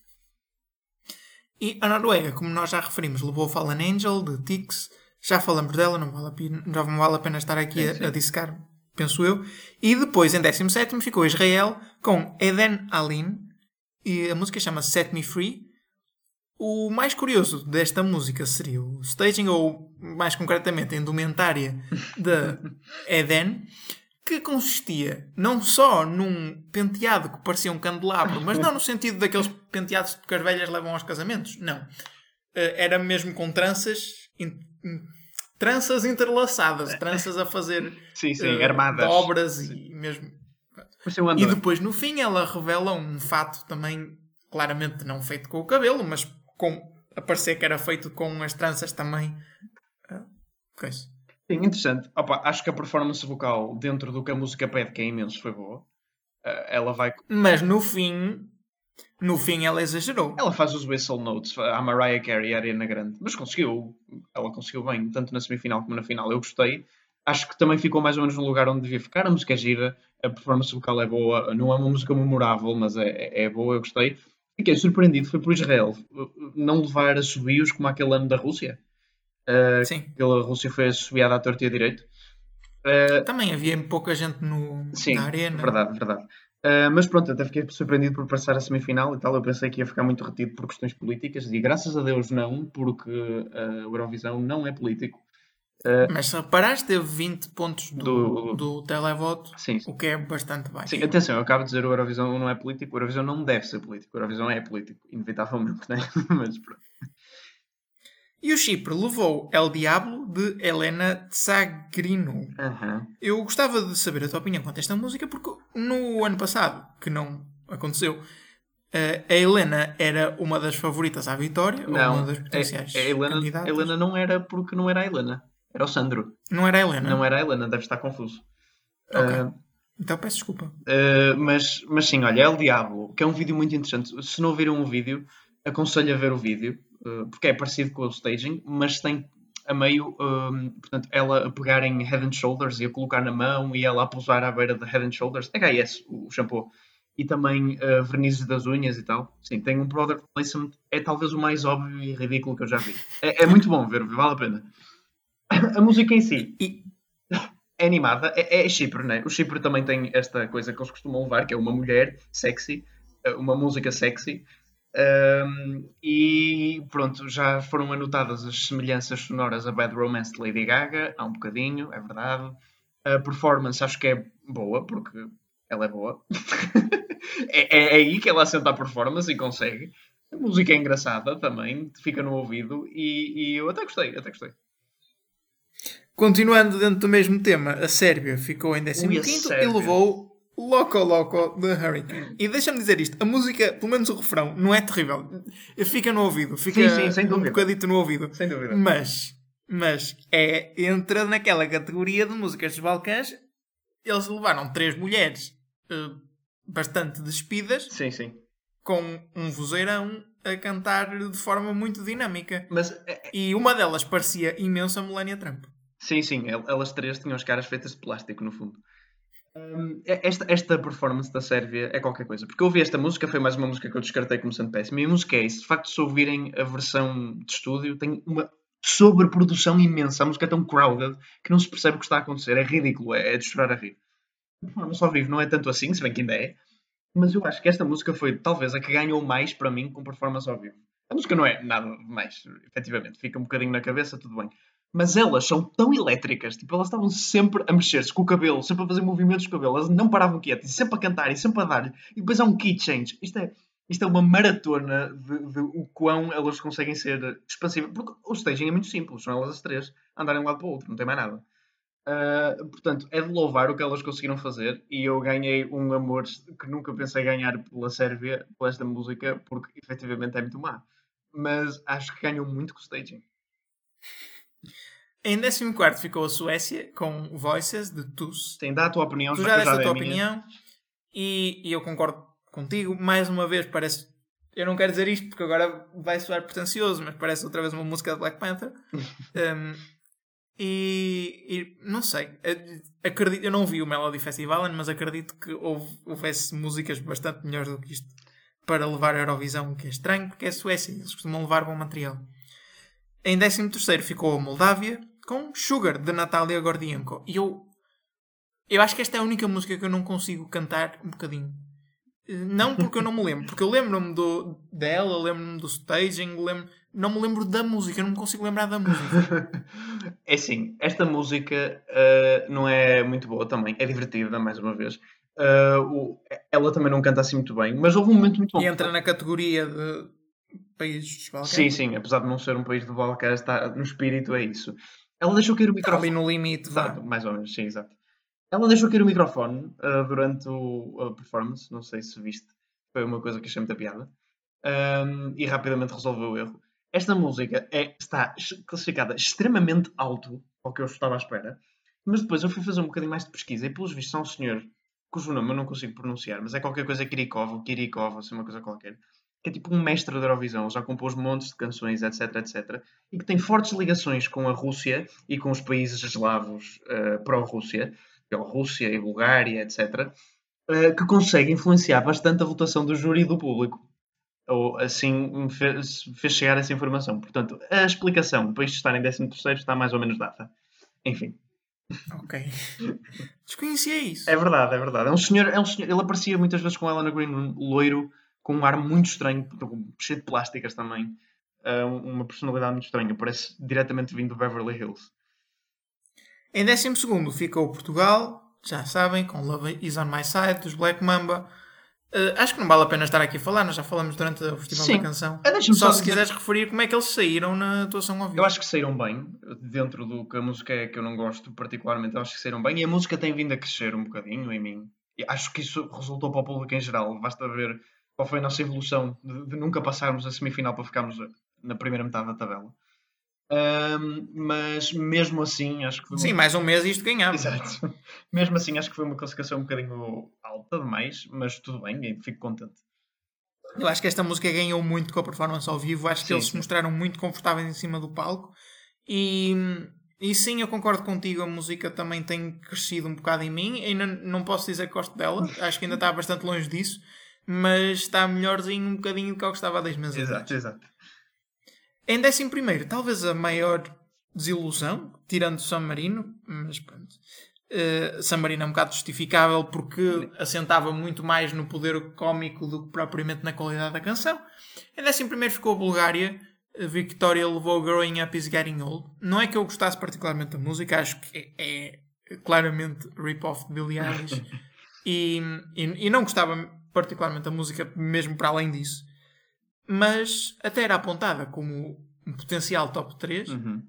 E a Noruega, como nós já referimos, levou o Fallen Angel de Tix. Já falamos dela, não vale a pena, não vale a pena estar aqui a, a dissecar, penso eu. E depois, em 17 ficou Israel com Eden Alin. E a música chama Set Me Free. O mais curioso desta música seria o staging, ou mais concretamente a indumentária de Eden, que consistia não só num penteado que parecia um candelabro, mas não no sentido daqueles penteados que as velhas levam aos casamentos. Não. Eh, Era mesmo com tranças, in- in- tranças interlaçadas, tranças a fazer Sim, sim, eh, armadas. dobras e mesmo e depois, no fim, ela revela um fato também, claramente não feito com o cabelo, mas com a parecer que era feito com as tranças também. Ah, coisa. Sim, interessante. Opa, acho que a performance vocal dentro do que a música pede, que é imenso, foi boa. Uh, ela vai. Mas no fim, no fim ela exagerou. Ela faz os whistle notes, a Mariah Carey, a Ariana Grande, mas conseguiu. Ela conseguiu bem, tanto na semifinal como na final. Eu gostei. Acho que também ficou mais ou menos no lugar onde devia ficar. A música é gira, a performance vocal é boa. Não é uma música memorável, mas é, é- é boa, eu gostei. Fiquei surpreendido, foi por Israel não levar assobios como aquele ano da Rússia. Uh, Sim. Aquela Rússia foi assobiada à torta e à direito. Uh, Também havia pouca gente no, Sim, na arena. verdade, verdade. Uh, mas pronto, até fiquei surpreendido por passar a semifinal e tal. Eu pensei que ia ficar muito retido por questões políticas e graças a Deus não, porque uh, o Eurovisão não é político. Mas se reparaste, teve 20 pontos do, Do- do televoto, Sim, sim. o que é bastante baixo. Sim, atenção, eu acabo de dizer o Eurovisão não é político, o Eurovisão não deve ser político, o Eurovisão é político, inevitavelmente, né? Mas pronto. E o Chipre levou El Diablo de Helena Tsagrino. Aham. Eu gostava de saber a tua opinião quanto a esta música, porque no ano passado, que não aconteceu, eh, a Helena era uma das favoritas à vitória, ou Não, uma das a, potenciais a Helena, candidatas. a Helena não era porque não era a Helena, era o Sandro. Não era a Helena? Não era a Helena, deve estar confuso. Ok. Uh, Então peço desculpa. Uh, mas, mas sim, olha, El Diablo, que é um vídeo muito interessante. Se não viram o vídeo, aconselho a ver o vídeo, uh, porque é parecido com o staging, mas tem a meio, um, portanto, ela a pegar em Head and Shoulders e a colocar na mão e ela a pousar à beira de Head and Shoulders, HS, o shampoo, e também uh, vernizes das unhas e tal. Sim, tem um product placement, é talvez o mais óbvio e ridículo que eu já vi. É, é muito bom ver, vale a pena. A música em si, E é animada, é, é Chipre, né? O Chipre também tem esta coisa que eles costumam levar, que é uma mulher sexy, eh, uma música sexy. Ahm, e pronto, já foram anotadas as semelhanças sonoras a Bad Romance de Lady Gaga, há um bocadinho, é verdade. A performance acho que é boa, porque ela é boa. é, é- é aí que ela assenta a performance e consegue. A música é engraçada também, fica no ouvido e, e eu até gostei, até gostei. Continuando dentro do mesmo tema, a Sérvia ficou em Ui, a 15 e levou Loco Loco de Hurricane. E deixa-me dizer isto: a música, pelo menos o refrão, não é terrível. Fica no ouvido, fica Sim, sim, sem um bocadito no ouvido. Sem dúvida. Mas, mas é, entra naquela categoria de músicas dos Balcãs. Eles levaram três mulheres eh, bastante despidas Sim, sim. com um vozeirão a cantar de forma muito dinâmica. Mas é- E uma delas parecia imenso a Melania Trump. Sim, sim, el- elas três tinham as caras feitas de plástico, no fundo. Hum, esta, esta performance da Sérvia é qualquer coisa. Porque eu ouvi esta música, foi mais uma música que eu descartei como sendo péssima. E a música é isso. De facto, se ouvirem a versão de estúdio, tem uma sobreprodução imensa. A música é tão crowded que não se percebe o que está a acontecer. É ridículo, é, é de chorar a rir. A performance ao vivo não é tanto assim, se bem que ainda é. Mas eu acho que esta música foi talvez a que ganhou mais para mim com performance ao vivo. A música não é nada mais, efetivamente. Fica um bocadinho na cabeça, tudo bem. Mas elas são tão elétricas, tipo, elas estavam sempre a mexer-se com o cabelo, sempre a fazer movimentos com o cabelo, elas não paravam quietas, sempre a cantar, e sempre a dar, e depois há um key change. Isto é, isto é uma maratona de, de o quão elas conseguem ser expansivas, porque o staging é muito simples, são elas as três a andarem de um lado para o outro, não tem mais nada. Ah, portanto, é de louvar o que elas conseguiram fazer, e eu ganhei um amor que nunca pensei ganhar pela Sérvia, por esta música, porque efetivamente é muito má. Mas acho que ganham muito com o staging. Em 14 ficou a Suécia com Voices de Tus. Sim, dá a tua opinião, Tu já deste a tua opinião e, e eu concordo contigo. Mais uma vez, parece. Eu não quero dizer isto porque agora vai soar pretencioso, mas parece outra vez uma música de Black Panther. Um, e, e não sei, acredito, eu não vi o Melody Festival, mas acredito que houve, houvesse músicas bastante melhores do que isto. para levar a Eurovisão, o que é estranho, porque é Suécia, eles costumam levar bom material. Em 13 ficou a Moldávia, com Sugar, de Natália Gordienko. E eu, eu acho que esta é a única música que eu não consigo cantar um bocadinho. Não porque eu não me lembro, porque eu lembro-me do, dela, lembro-me do staging, lembro, não me lembro da música, eu não me consigo lembrar da música. é assim, esta música uh, não é muito boa também, é divertida, mais uma vez. Uh, o, ela também não canta assim muito bem, mas houve um momento muito bom. E entra na categoria de países dos Balcãs. Sim, sim, apesar de não ser um país do Balcãs, está no espírito, é isso. Ela deixou cair o microfone. Está no limite, exato, mais ou menos, sim, exato. Ela deixou cair o microfone uh, durante o, a performance, não sei se viste, foi uma coisa que achei muita piada, um, e rapidamente resolveu o erro. Esta música é, está classificada extremamente alto, ao que eu estava à espera, mas depois eu fui fazer um bocadinho mais de pesquisa e, pelos vistos, há um senhor cujo nome eu não consigo pronunciar, mas é qualquer coisa Kirikov, ou Kirikov, ou assim, uma coisa qualquer, que é tipo um mestre da Eurovisão, já compôs montes de canções, etc, etc, e que tem fortes ligações com a Rússia e com os países eslavos uh, pró-Rússia, Rússia e Bulgária, etc., eh, que consegue influenciar bastante a votação do júri e do público. Ou assim me fez, fez chegar essa informação. Portanto, a explicação do país estar em 13 está mais ou menos dada. Enfim. Ok. Desconhecia isso. É verdade, é verdade. É um senhor, é um senhor, ele aparecia muitas vezes com ela na Green loiro, com um ar muito estranho, cheio de plásticas também. Uh, uma personalidade muito estranha. Parece diretamente vindo do Beverly Hills. Em 12 ficou Portugal, já sabem, com Love Is On My Side, dos Black Mamba. Uh, acho que não vale a pena estar aqui a falar, nós já falamos durante o Festival Sim. da Canção. Ah, só, só se dizer... quiseres referir como é que eles saíram na atuação ao vivo. Eu acho que saíram bem, dentro do que a música é que eu não gosto particularmente, eu acho que saíram bem e a música tem vindo a crescer um bocadinho em mim. E acho que isso resultou para o público em geral. Basta ver qual foi a nossa evolução de, de nunca passarmos a semifinal para ficarmos na primeira metade da tabela. Um, mas mesmo assim acho que foi Sim, mais um mês e isto ganhava. Exato. Mesmo assim acho que foi uma classificação um bocadinho alta demais, mas tudo bem, fico contente. Eu acho que esta música ganhou muito com a performance ao vivo, acho que sim, eles sim. se mostraram muito confortáveis em cima do palco e, e sim, eu concordo contigo, a música também tem crescido um bocado em mim, ainda não posso dizer que gosto dela, acho que ainda está bastante longe disso, mas está melhorzinho um bocadinho do que eu gostava há 10 meses Exato, exato. Em décimo primeiro, talvez a maior desilusão, tirando San Marino, mas pronto. Uh, San Marino é um bocado justificável porque assentava muito mais no poder cómico do que propriamente na qualidade da canção. Em décimo primeiro ficou a Bulgária. A Victoria levou Growing Up is Getting Old. Não é que eu gostasse particularmente da música, acho que é, é claramente rip-off de Billie Eilish. e, e, e não gostava particularmente da música, mesmo para além disso mas até era apontada como um potencial top 3. Uhum.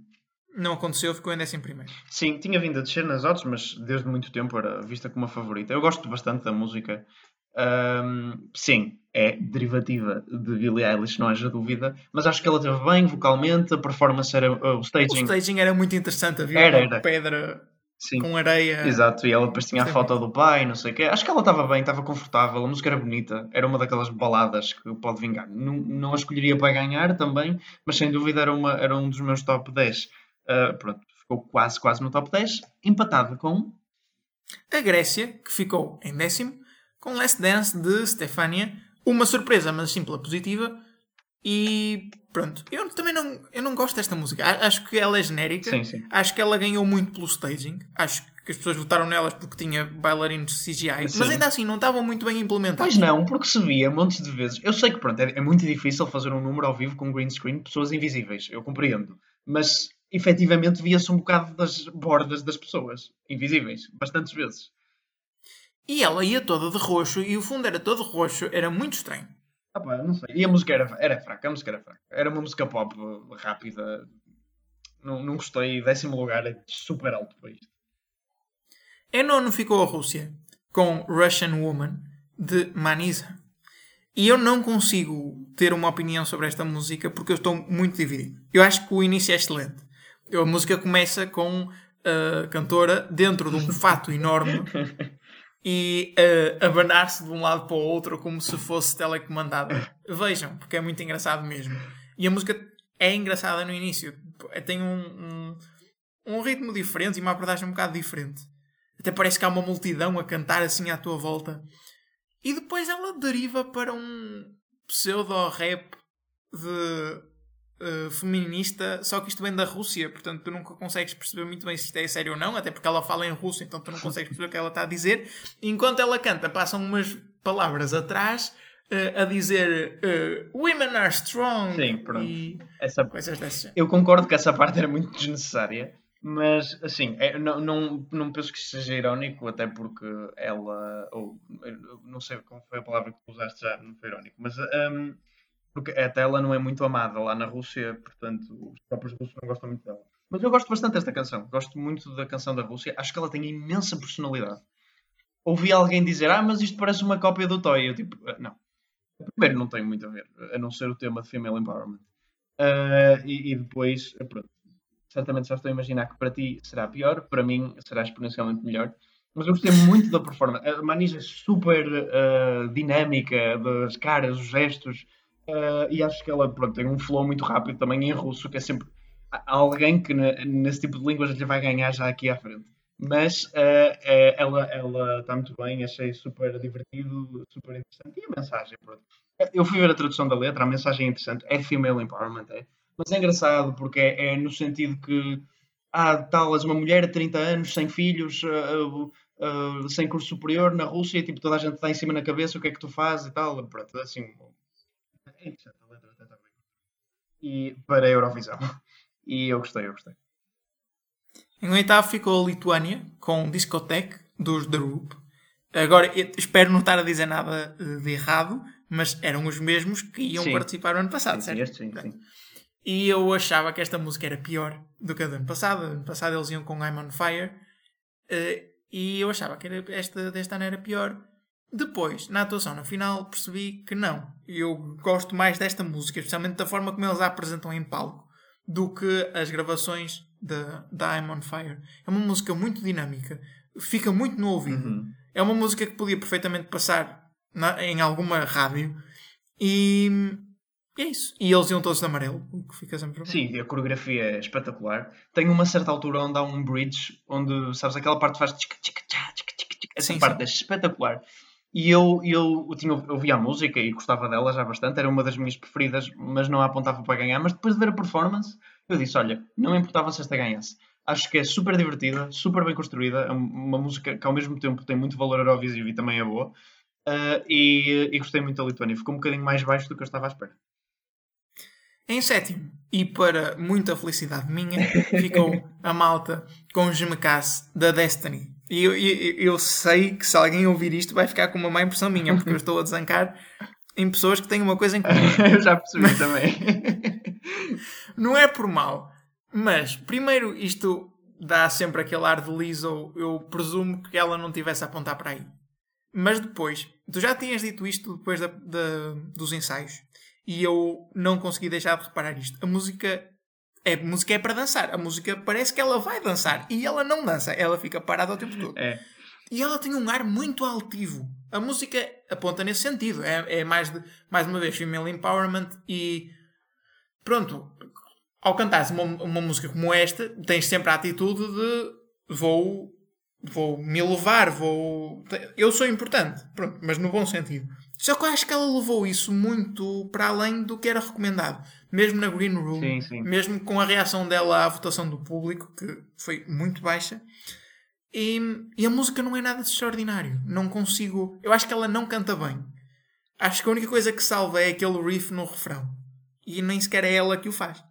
Não aconteceu, ficou em primeiro. Sim, tinha vindo a descer nas odds, mas desde muito tempo era vista como a favorita. Eu gosto bastante da música. Um, sim, é derivativa de Billie Eilish, não haja dúvida, mas acho que ela teve bem vocalmente, a performance era o staging. O staging era muito interessante, havia era, era. pedra Sim. com areia. Exato, e ela depois tinha a foto do pai, não sei o quê. Acho que ela estava bem, estava confortável, a música era bonita, era uma daquelas baladas que pode vingar. Não, não a escolheria para ganhar também, mas sem dúvida era, uma, era um dos meus top 10. Uh, ah, pronto, ficou quase, quase no top 10, empatada com. A Grécia, que ficou em décimo, com Last Dance de Stefania. Uma surpresa, mas sim pela positiva e pronto, eu também não, eu não gosto desta música. Acho que ela é genérica. Sim, sim. Acho que ela ganhou muito pelo staging. Acho que as pessoas votaram nelas porque tinha bailarinos CGI. Sim. Mas ainda assim não estavam muito bem implementados. Pois não, porque se via montes de vezes. Eu sei que pronto, é, é muito difícil fazer um número ao vivo com green screen pessoas invisíveis. Eu compreendo. Mas efetivamente via-se um bocado das bordas das pessoas invisíveis. Bastantes vezes. E ela ia toda de roxo e o fundo era todo roxo. Era muito estranho. Ah, pá, não sei. E a música era, era fraca, a música era fraca. Era uma música pop rápida. Não, não gostei. Décimo lugar é super alto para isto. Em nono ficou a Rússia, com Russian Woman, de Manisa. E eu não consigo ter uma opinião sobre esta música porque eu estou muito dividido. Eu acho que o início é excelente. A música começa com a cantora dentro de um fato enorme e uh, abanar-se de um lado para o outro como se fosse telecomandada. Vejam, porque é muito engraçado mesmo. E a música é engraçada no início. Tem um, um, um ritmo diferente e uma abordagem um bocado diferente. Até parece que há uma multidão a cantar assim à tua volta. E depois ela deriva para um, pseudo-rap de uh, feminista, só que isto vem da Rússia, portanto tu nunca consegues perceber muito bem se isto é sério ou não, até porque ela fala em russo, então tu não consegues perceber o que ela está a dizer. Enquanto ela canta, passam umas palavras atrás uh, a dizer uh, Women are strong Sim, pronto. e Essa... coisas dessas. Eu concordo que essa parte era muito desnecessária, mas assim, é, não, não, não penso que seja irónico, até porque ela, ou não sei qual foi a palavra que usaste já, não foi irónico, mas um, porque até ela não é muito amada lá na Rússia, portanto os próprios russos não gostam muito dela. Mas eu gosto bastante desta canção, gosto muito da canção da Rússia, acho que ela tem imensa personalidade. Ouvi alguém dizer, ah, mas isto parece uma cópia do Toy. Eu tipo, ah, não. Primeiro não tem muito a ver, a não ser o tema de Female Empowerment. Uh, e, e, depois, pronto, certamente já estou a imaginar que para ti será pior, para mim será exponencialmente melhor. Mas eu gostei muito da performance. A Manija é super uh, dinâmica, das caras, os gestos, uh, e acho que ela pronto, tem um flow muito rápido também em russo, que é sempre alguém que nesse tipo de línguas lhe vai ganhar já aqui à frente. Mas uh, uh, ela, ela está muito bem, achei super divertido, super interessante. E a mensagem, pronto. Eu fui ver a tradução da letra, a mensagem é interessante, é female empowerment, é. Mas é engraçado porque é, é no sentido que, ah, tal, uma mulher de 30 anos, sem filhos, uh, sem curso superior na Rússia, tipo, toda a gente está em cima na cabeça, o que é que tu fazes e tal. Pronto, assim, é interessante a letra até também. E para a Eurovisão. E eu gostei, eu gostei. Em oitavo ficou a Lituânia, com Discotech, dos The Roop. Agora, espero não estar a dizer nada eh, de errado, mas eram os mesmos que iam sim. participar no ano passado, sim, certo? Sim, sim. E eu achava que esta música era pior do que a do ano passado. No ano passado eles iam com I'm on Fire. Uh, e eu achava que era, esta deste ano era pior. Depois, na atuação na final, percebi que não. Eu gosto mais desta música, especialmente da forma como eles a apresentam em palco, do que as gravações da, da I'm on Fire. É uma música muito dinâmica, fica muito no ouvido. Uhum. É uma música que podia perfeitamente passar na, em alguma rádio e é isso. E eles iam todos de amarelo, o que fica sempre. Sim, a coreografia é espetacular. Tem uma certa altura onde há um bridge, onde, sabes, aquela parte faz tchica, tchica, essa sim, parte sim. é espetacular. E eu, eu, eu, tinha, ouvia a música e gostava dela já bastante, era uma das minhas preferidas, mas não a apontava para ganhar. Mas depois de ver a performance, eu disse: Olha, não me importava se esta ganhasse. Acho que é super divertida, super bem construída, é uma música que ao mesmo tempo tem muito valor eurovisivo e também é boa. Uh, e, e, gostei muito da Lituânia, ficou um bocadinho mais baixo do que eu estava à espera. Em sétimo, e para muita felicidade minha, ficou a malta com Gemecasse da Destiny. E eu, eu, eu, sei que se alguém ouvir isto vai ficar com uma má impressão minha, porque eu estou a desancar em pessoas que têm uma coisa em comum. eu já percebi também. não é por mal, mas primeiro isto dá sempre aquele ar de Lizzo, eu presumo que ela não tivesse a apontar para aí. Mas depois, tu já tinhas dito isto depois da, da, dos ensaios e eu não consegui deixar de reparar isto. A música é, a música é para dançar. A música parece que ela vai dançar e ela não dança, ela fica parada o tempo todo. É. E ela tem um ar muito altivo. A música aponta nesse sentido. É, é mais, de, mais uma vez female empowerment e pronto. Ao cantar uma, uma música como esta, tens sempre a atitude de vou, vou me levar, vou. Eu sou importante, pronto, mas no bom sentido. Só que eu acho que ela levou isso muito para além do que era recomendado. Mesmo na Green Room, sim, sim. mesmo com a reação dela à votação do público, que foi muito baixa. E, e, a música não é nada de extraordinário. Não consigo. Eu acho que ela não canta bem. Acho que a única coisa que salva é aquele riff no refrão. E nem sequer é ela que o faz.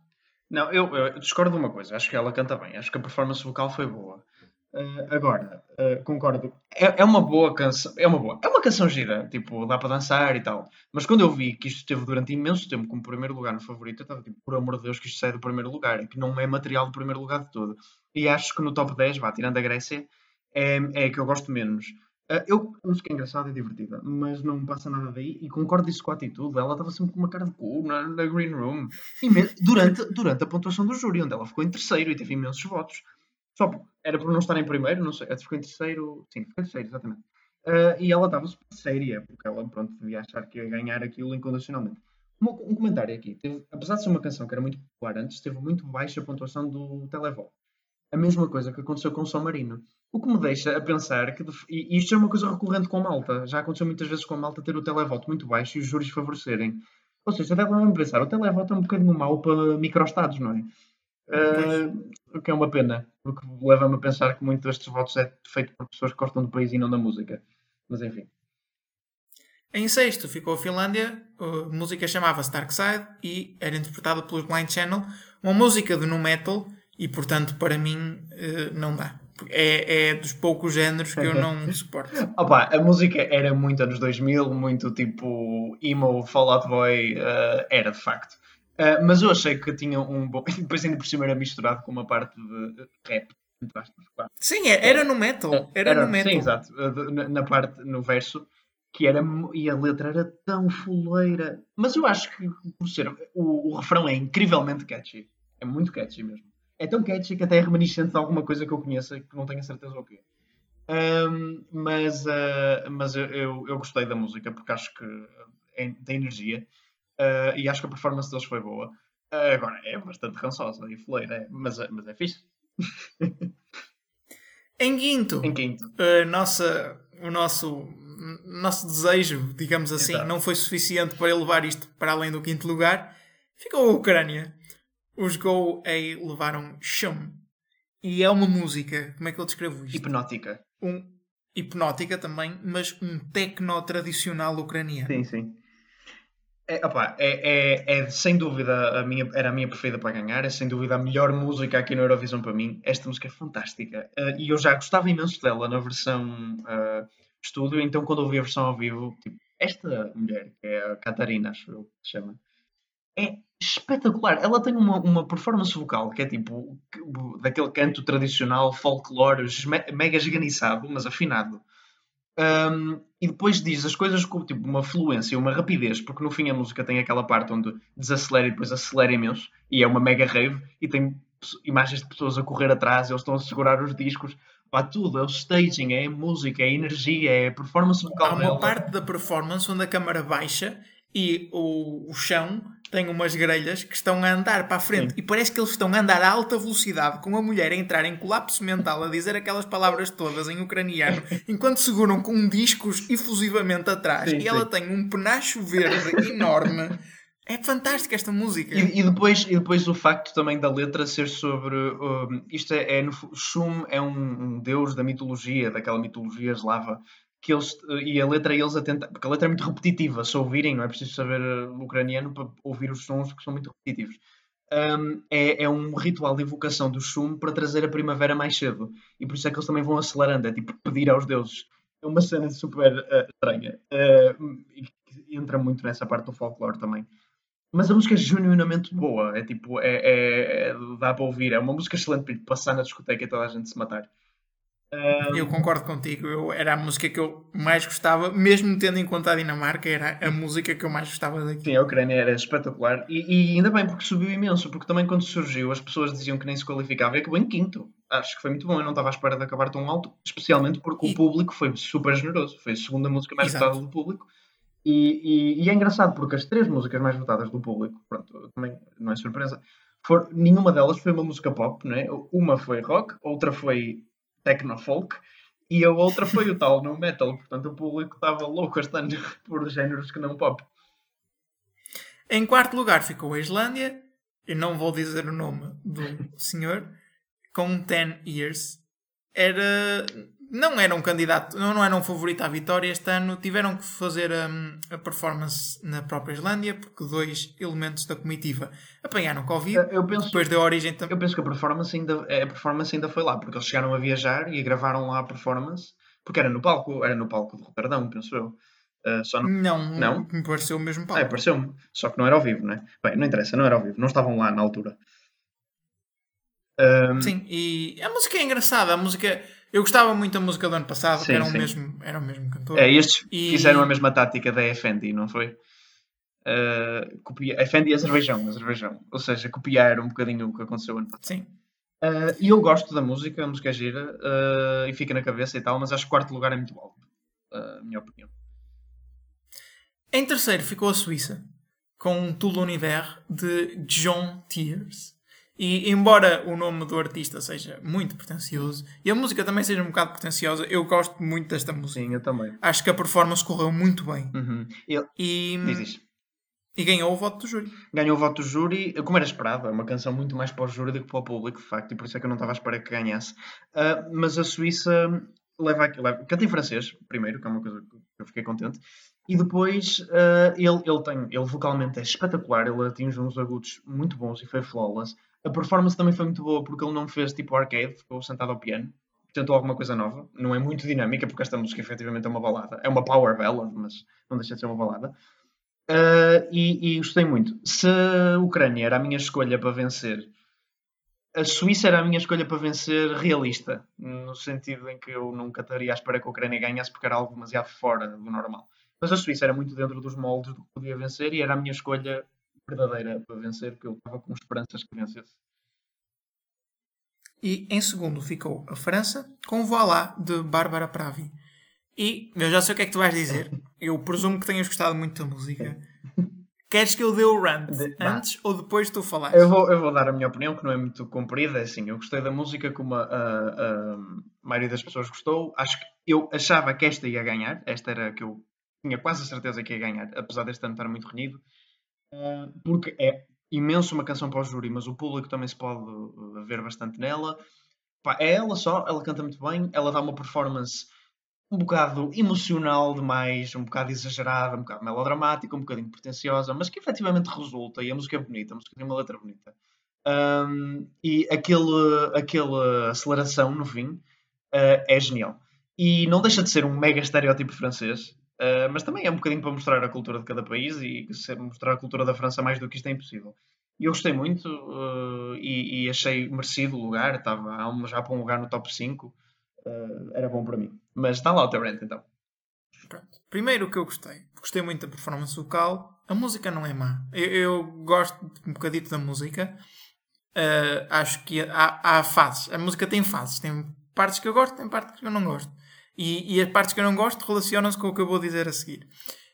Não, eu, eu discordo de uma coisa. Acho que ela canta bem. Acho que a performance vocal foi boa. Uh, agora, uh, concordo. É, é, uma boa canção. É uma boa. É uma canção gira. Tipo, dá para dançar e tal. Mas quando eu vi que isto esteve durante imenso tempo como primeiro lugar no favorito, eu estava tipo, por amor de Deus, que isto sai do primeiro lugar. É que não é material do primeiro lugar de todo. E acho que no top 10, vá, tirando a Grécia, é, é que eu gosto menos. Uh, eu, a é engraçada e divertida, mas não passa nada daí. E concordo isso com a atitude. Ela estava sempre com uma cara de cu na, na Green Room. E durante, durante a pontuação do júri, onde ela ficou em terceiro e teve imensos votos. Só era por não estar em primeiro, não sei. Ficou em terceiro. Sim, ficou em terceiro, exatamente. Uh, e ela estava super séria, porque ela, pronto, devia achar que ia ganhar aquilo incondicionalmente. Um, um comentário aqui. Teve, apesar de ser uma canção que era muito popular antes, teve muito baixa pontuação do Televol. a mesma coisa que aconteceu com o São Marino. O que me deixa a pensar que, e isto é uma coisa recorrente com Malta, já aconteceu muitas vezes com Malta ter o televoto muito baixo e os juros favorecerem. Ou seja, vamos pensar, o televoto é um bocadinho mau para microestados, não é? Uh, o que é uma pena, porque leva-me a pensar que muitos destes votos é feito por pessoas que gostam do país e não da música. Mas enfim. Em sexto ficou a Finlândia, a música chamava-se Dark Side e era interpretada pelos Blind Channel, uma música de nu metal e portanto para mim eh, não dá. É, é dos poucos géneros que eu não suporto. Opa, a música era muito anos 2000, muito tipo emo, Fall Out Boy, uh, era de facto. Uh, mas eu achei que tinha um bom. E depois ainda por cima era misturado com uma parte de rap. Sim, era no metal. Era, era no metal. Sim, exato. Na, na parte, no verso que era e a letra era tão fuleira. Mas eu acho que por ser o, o refrão é incrivelmente catchy. É muito catchy mesmo. É tão catchy que até é reminiscente de alguma coisa que eu conheça que não tenho a certeza o quê. Um, mas uh, mas eu, eu, eu, gostei da música porque acho que é, tem energia uh, e acho que a performance deles foi boa. Uh, agora é bastante rançosa e fuleira, é, mas, mas é fixe. em quinto, em quinto. nossa, o nosso nosso desejo, digamos assim, Exato. não foi suficiente para levar isto para além do quinto lugar, ficou a Ucrânia. Os Go A levaram Shum. E é uma música, como é que eu descrevo isto? Hipnótica. Um, hipnótica também, mas um techno tradicional ucraniano. Sim, sim. É, opa, é, é, é, sem dúvida a minha, era a minha preferida para ganhar, é sem dúvida a melhor música aqui na Eurovisão para mim. Esta música é fantástica uh, e eu já gostava imenso dela na versão uh, estúdio, então quando ouvi a versão ao vivo, tipo, esta mulher, que é a Catarina, acho eu que se chama, é espetacular. Ela tem uma, uma performance vocal que é tipo daquele canto tradicional, folclore, mega esganiçado, mas afinado. Um, e depois diz as coisas com tipo, uma fluência, uma rapidez, porque no fim a música tem aquela parte onde desacelera e depois acelera imenso, e é uma mega rave, e tem imagens de pessoas a correr atrás, eles estão a segurar os discos, Há tudo, é o staging, é a música, é a energia, é a performance vocal. Há uma dela. parte da performance onde a câmara baixa e o, o chão tem umas grelhas que estão a andar para a frente Sim. e parece que eles estão a andar a alta velocidade com a mulher a entrar em colapso mental a dizer aquelas palavras todas em ucraniano enquanto seguram com discos efusivamente atrás sim, e ela tem um penacho verde enorme é fantástica esta música. E, e, depois, e depois o facto também da letra ser sobre. Um, isto é, é no, Shum é um, um, deus da mitologia, daquela mitologia eslava. Que eles, e a letra eles a tentar, porque a letra é muito repetitiva, se ouvirem, não é preciso saber uh, ucraniano para ouvir os sons que são muito repetitivos. Um, é, é, um ritual de invocação do Shum para trazer a primavera mais cedo. E por isso é que eles também vão acelerando, é tipo pedir aos deuses. É uma cena super uh, estranha. Uh, entra muito nessa parte do folclore também. Mas a música é genuinamente boa. É tipo, é, é, é dá para ouvir. É uma música excelente para passar na discoteca e toda a gente se matar. Um... Eu concordo contigo. Eu, era a música que eu mais gostava, mesmo tendo em conta a Dinamarca, era a música que eu mais gostava daqui. Sim, a Ucrânia era espetacular. E, e, ainda bem porque subiu imenso, porque também quando surgiu as pessoas diziam que nem se qualificava e acabou em quinto. Acho que foi muito bom. Eu não estava à espera de acabar tão alto, especialmente porque e... o público foi super generoso. Foi a segunda música mais Exato. votada do público. E, e, e, é engraçado porque as três músicas mais votadas do público, pronto, também não é surpresa, for, nenhuma delas foi uma música pop, né? Uma foi rock, outra foi techno folk e a outra foi o tal no metal. Portanto, o público estava louco este ano por géneros que não pop. Em quarto lugar ficou a Islândia, e não vou dizer o nome do senhor, com 10 Years. Era não era um candidato, não era um favorito à vitória este ano. Tiveram que fazer um, a performance na própria Islândia, porque dois elementos da comitiva apanharam Covid. Eu penso, depois deu origem também. Eu penso que a performance, ainda, a performance ainda foi lá, porque eles chegaram a viajar e gravaram lá a performance, porque era no palco, era no palco de Roterdão, penso eu. Uh, só no... Não, não, me pareceu o mesmo palco. É, pareceu-me, só que não era ao vivo, não é? Bem, não interessa, não era ao vivo, não estavam lá na altura. Um... Sim, e a música é engraçada, a música eu gostava muito da música do ano passado, sim, era o, mesmo, era o mesmo cantor. É, estes e... fizeram a mesma tática da Effendi, não foi? Uh, copia... Effendi e Azerbaijão, Azerbaijão. Ou seja, copiar um bocadinho o que aconteceu ano passado. Sim. Uh, e eu gosto da música, a música é gira uh, e fica na cabeça e tal, mas acho que o quarto lugar é muito alto, uh, minha opinião. Em terceiro ficou a Suíça, com Tout l'univers de John Tears. E embora o nome do artista seja muito pretencioso e a música também seja um bocado pretenciosa, eu gosto muito desta música. Sim, eu também. Acho que a performance correu muito bem. Uhum. Ele... E, Diz isto. e ganhou o voto do júri. Ganhou o voto do júri, como era esperado, é uma canção muito mais para o júri do que para o público, de facto, e por isso é que eu não estava à espera que ganhasse. Ah, mas a Suíça leva aqui, leva, canta em francês, primeiro, que é uma coisa que eu fiquei contente, e depois ah, ele, ele tem, ele vocalmente é espetacular, ele atinge uns agudos muito bons e foi flawless. A performance também foi muito boa porque ele não fez tipo arcade, ficou sentado ao piano, tentou alguma coisa nova, não é muito dinâmica porque esta música efetivamente é uma balada, é uma power ballad, mas não deixa de ser uma balada. Uh, e, e gostei muito. Se a Ucrânia era a minha escolha para vencer, a Suíça era a minha escolha para vencer realista, no sentido em que eu nunca estaria à espera que a Ucrânia ganhasse porque era algo demasiado fora do normal. Mas a Suíça era muito dentro dos moldes do que podia vencer e era a minha escolha verdadeira para vencer, porque eu estava com esperanças que vencesse. E em segundo ficou a França com Voilà de Bárbara Pravi. E eu já sei o que é que tu vais dizer. Eu presumo que tenhas gostado muito da música. Queres que eu dê o rant De- antes ou depois de tu falares? Eu vou, eu vou dar a minha opinião, que não é muito comprida. É assim, eu gostei da música, como a, a- a maioria das pessoas gostou. Acho que eu achava que esta ia ganhar. Esta era a que eu tinha quase a certeza que ia ganhar, apesar deste ano estar muito renhido. Ah, porque é imenso uma canção para o júri, mas o público também se pode uh, ver bastante nela. Pá, é ela só, ela canta muito bem, ela dá uma performance um bocado emocional demais, um bocado exagerada, um bocado melodramática, um bocadinho pretenciosa, mas que efetivamente resulta, e a música é bonita, a música tem uma letra bonita. Um, e aquele, aquela aceleração no fim uh, é genial. E não deixa de ser um mega estereótipo francês, uh, mas também é um bocadinho para mostrar a cultura de cada país e mostrar a cultura da França mais do que isto é impossível. E eu gostei muito uh, e, e achei merecido o lugar, estava já para um lugar no top 5, uh, era bom para mim. Mas está lá o teu rant então. Primeiro o que eu gostei. Gostei muito da performance vocal. A música não é má. Eu, eu gosto um bocadito da música. Acho que há, há fases. A música tem fases. Tem partes que eu gosto, tem partes que eu não gosto. E, e as partes que eu não gosto relacionam-se com o que eu vou dizer a seguir.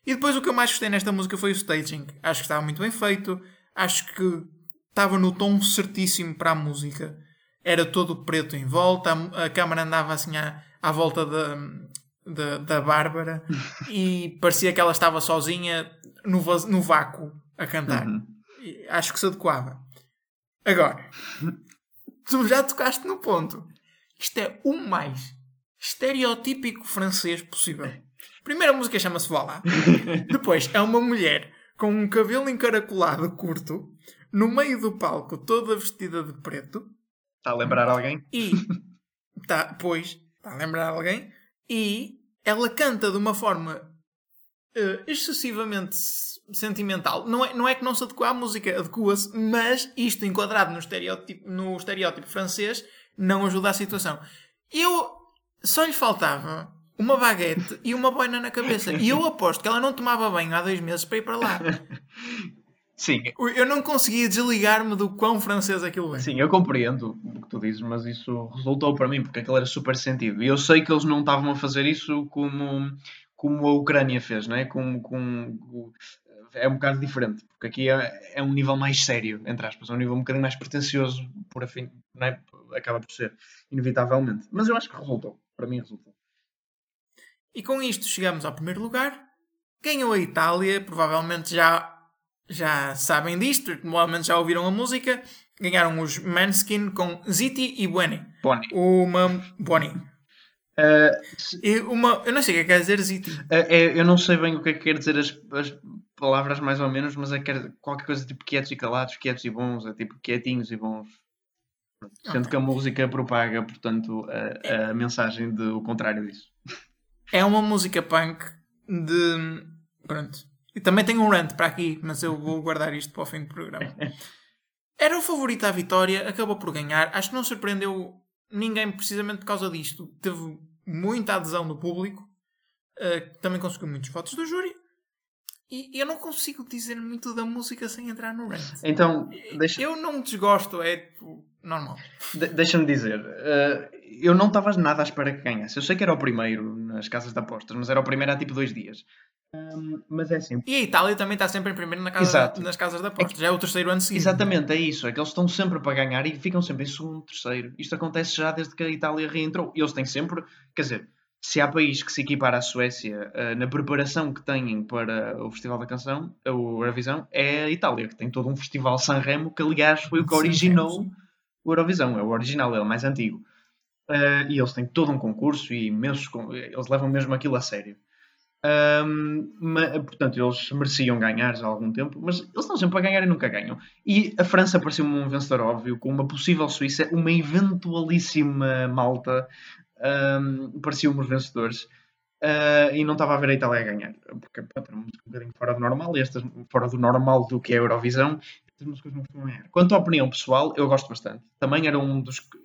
E depois o que eu mais gostei nesta música foi o staging. Acho que estava muito bem feito. Acho que estava no tom certíssimo para a música. Era todo preto em volta. A, a câmara andava assim à, à volta da, da, da Bárbara. e parecia que ela estava sozinha no, no vácuo a cantar. Uhum. Acho que se adequava. Agora, tu já tocaste no ponto. Isto é o mais estereotípico francês possível. Primeiro a música chama-se Voilà. Depois é uma mulher com um cabelo encaracolado curto, no meio do palco, toda vestida de preto, Está a lembrar alguém? e tá, pois, está a lembrar alguém, e ela canta de uma forma eh, excessivamente sentimental. Não é, não é que não se adequa à música, adequa-se, mas isto enquadrado no estereótipo, no estereótipo francês não ajuda a situação. Eu só lhe faltava uma baguete e uma boina na cabeça. E eu aposto que ela não tomava banho há dois meses para ir para lá. Sim, Eu não conseguia desligar-me do quão francês aquilo é. Sim, eu compreendo o que tu dizes, mas isso resultou para mim porque aquilo era super sentido. E eu sei que eles não estavam a fazer isso como, como a Ucrânia fez, não é? Com, com, é um bocado diferente, porque aqui é, é um nível mais sério, entre aspas, é um nível um bocadinho mais pretencioso, por afim, não é? acaba por ser, inevitavelmente. Mas eu acho que resultou, para mim resultou. E com isto chegamos ao primeiro lugar. Ganhou a Itália, provavelmente já, já sabem disto, provavelmente já ouviram a música. Ganharam os Manskin com Ziti e Buoni. Bonnie, Uma. Buoni. eh, se- E uma. Eu não sei o que é que quer dizer Ziti. eh, eh, eu não sei bem o que é que quer dizer as, as palavras mais ou menos, mas é que quer qualquer coisa tipo quietos e calados, quietos e bons, é tipo quietinhos e bons. Sendo Ok. que a música propaga, portanto, a, a mensagem do contrário disso. É uma música punk de. Pronto. E também tenho um rant para aqui, mas eu vou guardar isto para o fim do programa. Era o favorito à vitória, acabou por ganhar. Acho que não surpreendeu ninguém precisamente por causa disto. Teve muita adesão do público. eh, também conseguiu muitos votos do júri. E eu não consigo dizer muito da música sem entrar no rant. Então, deixa- Eu não desgosto, é tipo, normal. de- deixa-me dizer, eh, eu não estava nada à espera que ganhasse. Eu sei que era o primeiro nas casas de apostas, mas era o primeiro há tipo dois dias. Um, mas é assim. E a Itália também está sempre em primeiro na casa, Exato. nas casas da aposta. Já é o terceiro ano seguinte. Exatamente, é isso. É que eles estão sempre para ganhar e ficam sempre em segundo, terceiro. Isto acontece já desde que a Itália reentrou. E eles têm sempre, quer dizer, se há país que se equipara à Suécia uh, na preparação que têm para o Festival da Canção, o Eurovisão, é a Itália, que tem todo um festival Sanremo, que aliás foi o que originou o Eurovisão. É o original, é o mais antigo. Uh, e eles têm todo um concurso e imensos. Eles levam mesmo aquilo a sério. Um, mas, portanto, eles mereciam ganhar já há algum tempo, mas eles estão sempre a ganhar e nunca ganham. E a França pareceu-me um vencedor óbvio, com uma possível Suíça, uma eventualíssima Malta, um, pareciam-me os vencedores. Uh, e não estava a ver a Itália a ganhar, porque pronto, era um bocadinho fora do normal, e estas fora do normal do que é a Eurovisão, Quanto à opinião pessoal, eu gosto bastante. Também era um dos que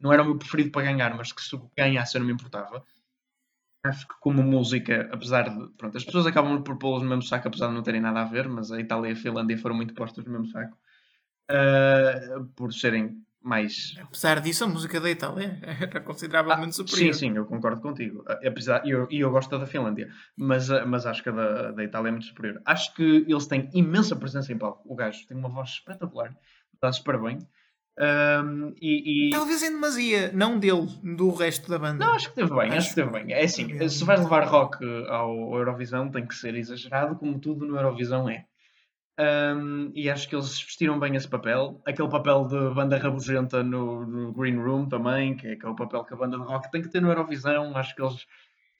não era o meu preferido para ganhar, mas que se ganhasse eu não me importava acho que como música, apesar de. Pronto, as pessoas acabam por pô-los no mesmo saco, apesar de não terem nada a ver, mas a Itália e a Finlândia foram muito postas no mesmo saco. Uh, por serem mais. Apesar disso, a música da Itália era consideravelmente ah, superior. Sim, sim, eu concordo contigo. Apesar, e eu, eu gosto da Finlândia, mas, mas acho que a da, da Itália é muito superior. Acho que eles têm imensa presença em palco. O gajo tem uma voz espetacular, dá super bem. Um, e, e... Talvez em demasia, não dele, do resto da banda. Não, acho que teve bem, acho, acho que teve bem. É assim, se vais levar rock ao Eurovisão, tem que ser exagerado, como tudo no Eurovisão é. Um, e acho que eles vestiram bem esse papel. Aquele papel de banda rabugenta no, no, Green Room também, que é, que é o papel que a banda de rock tem que ter no Eurovisão. Acho que eles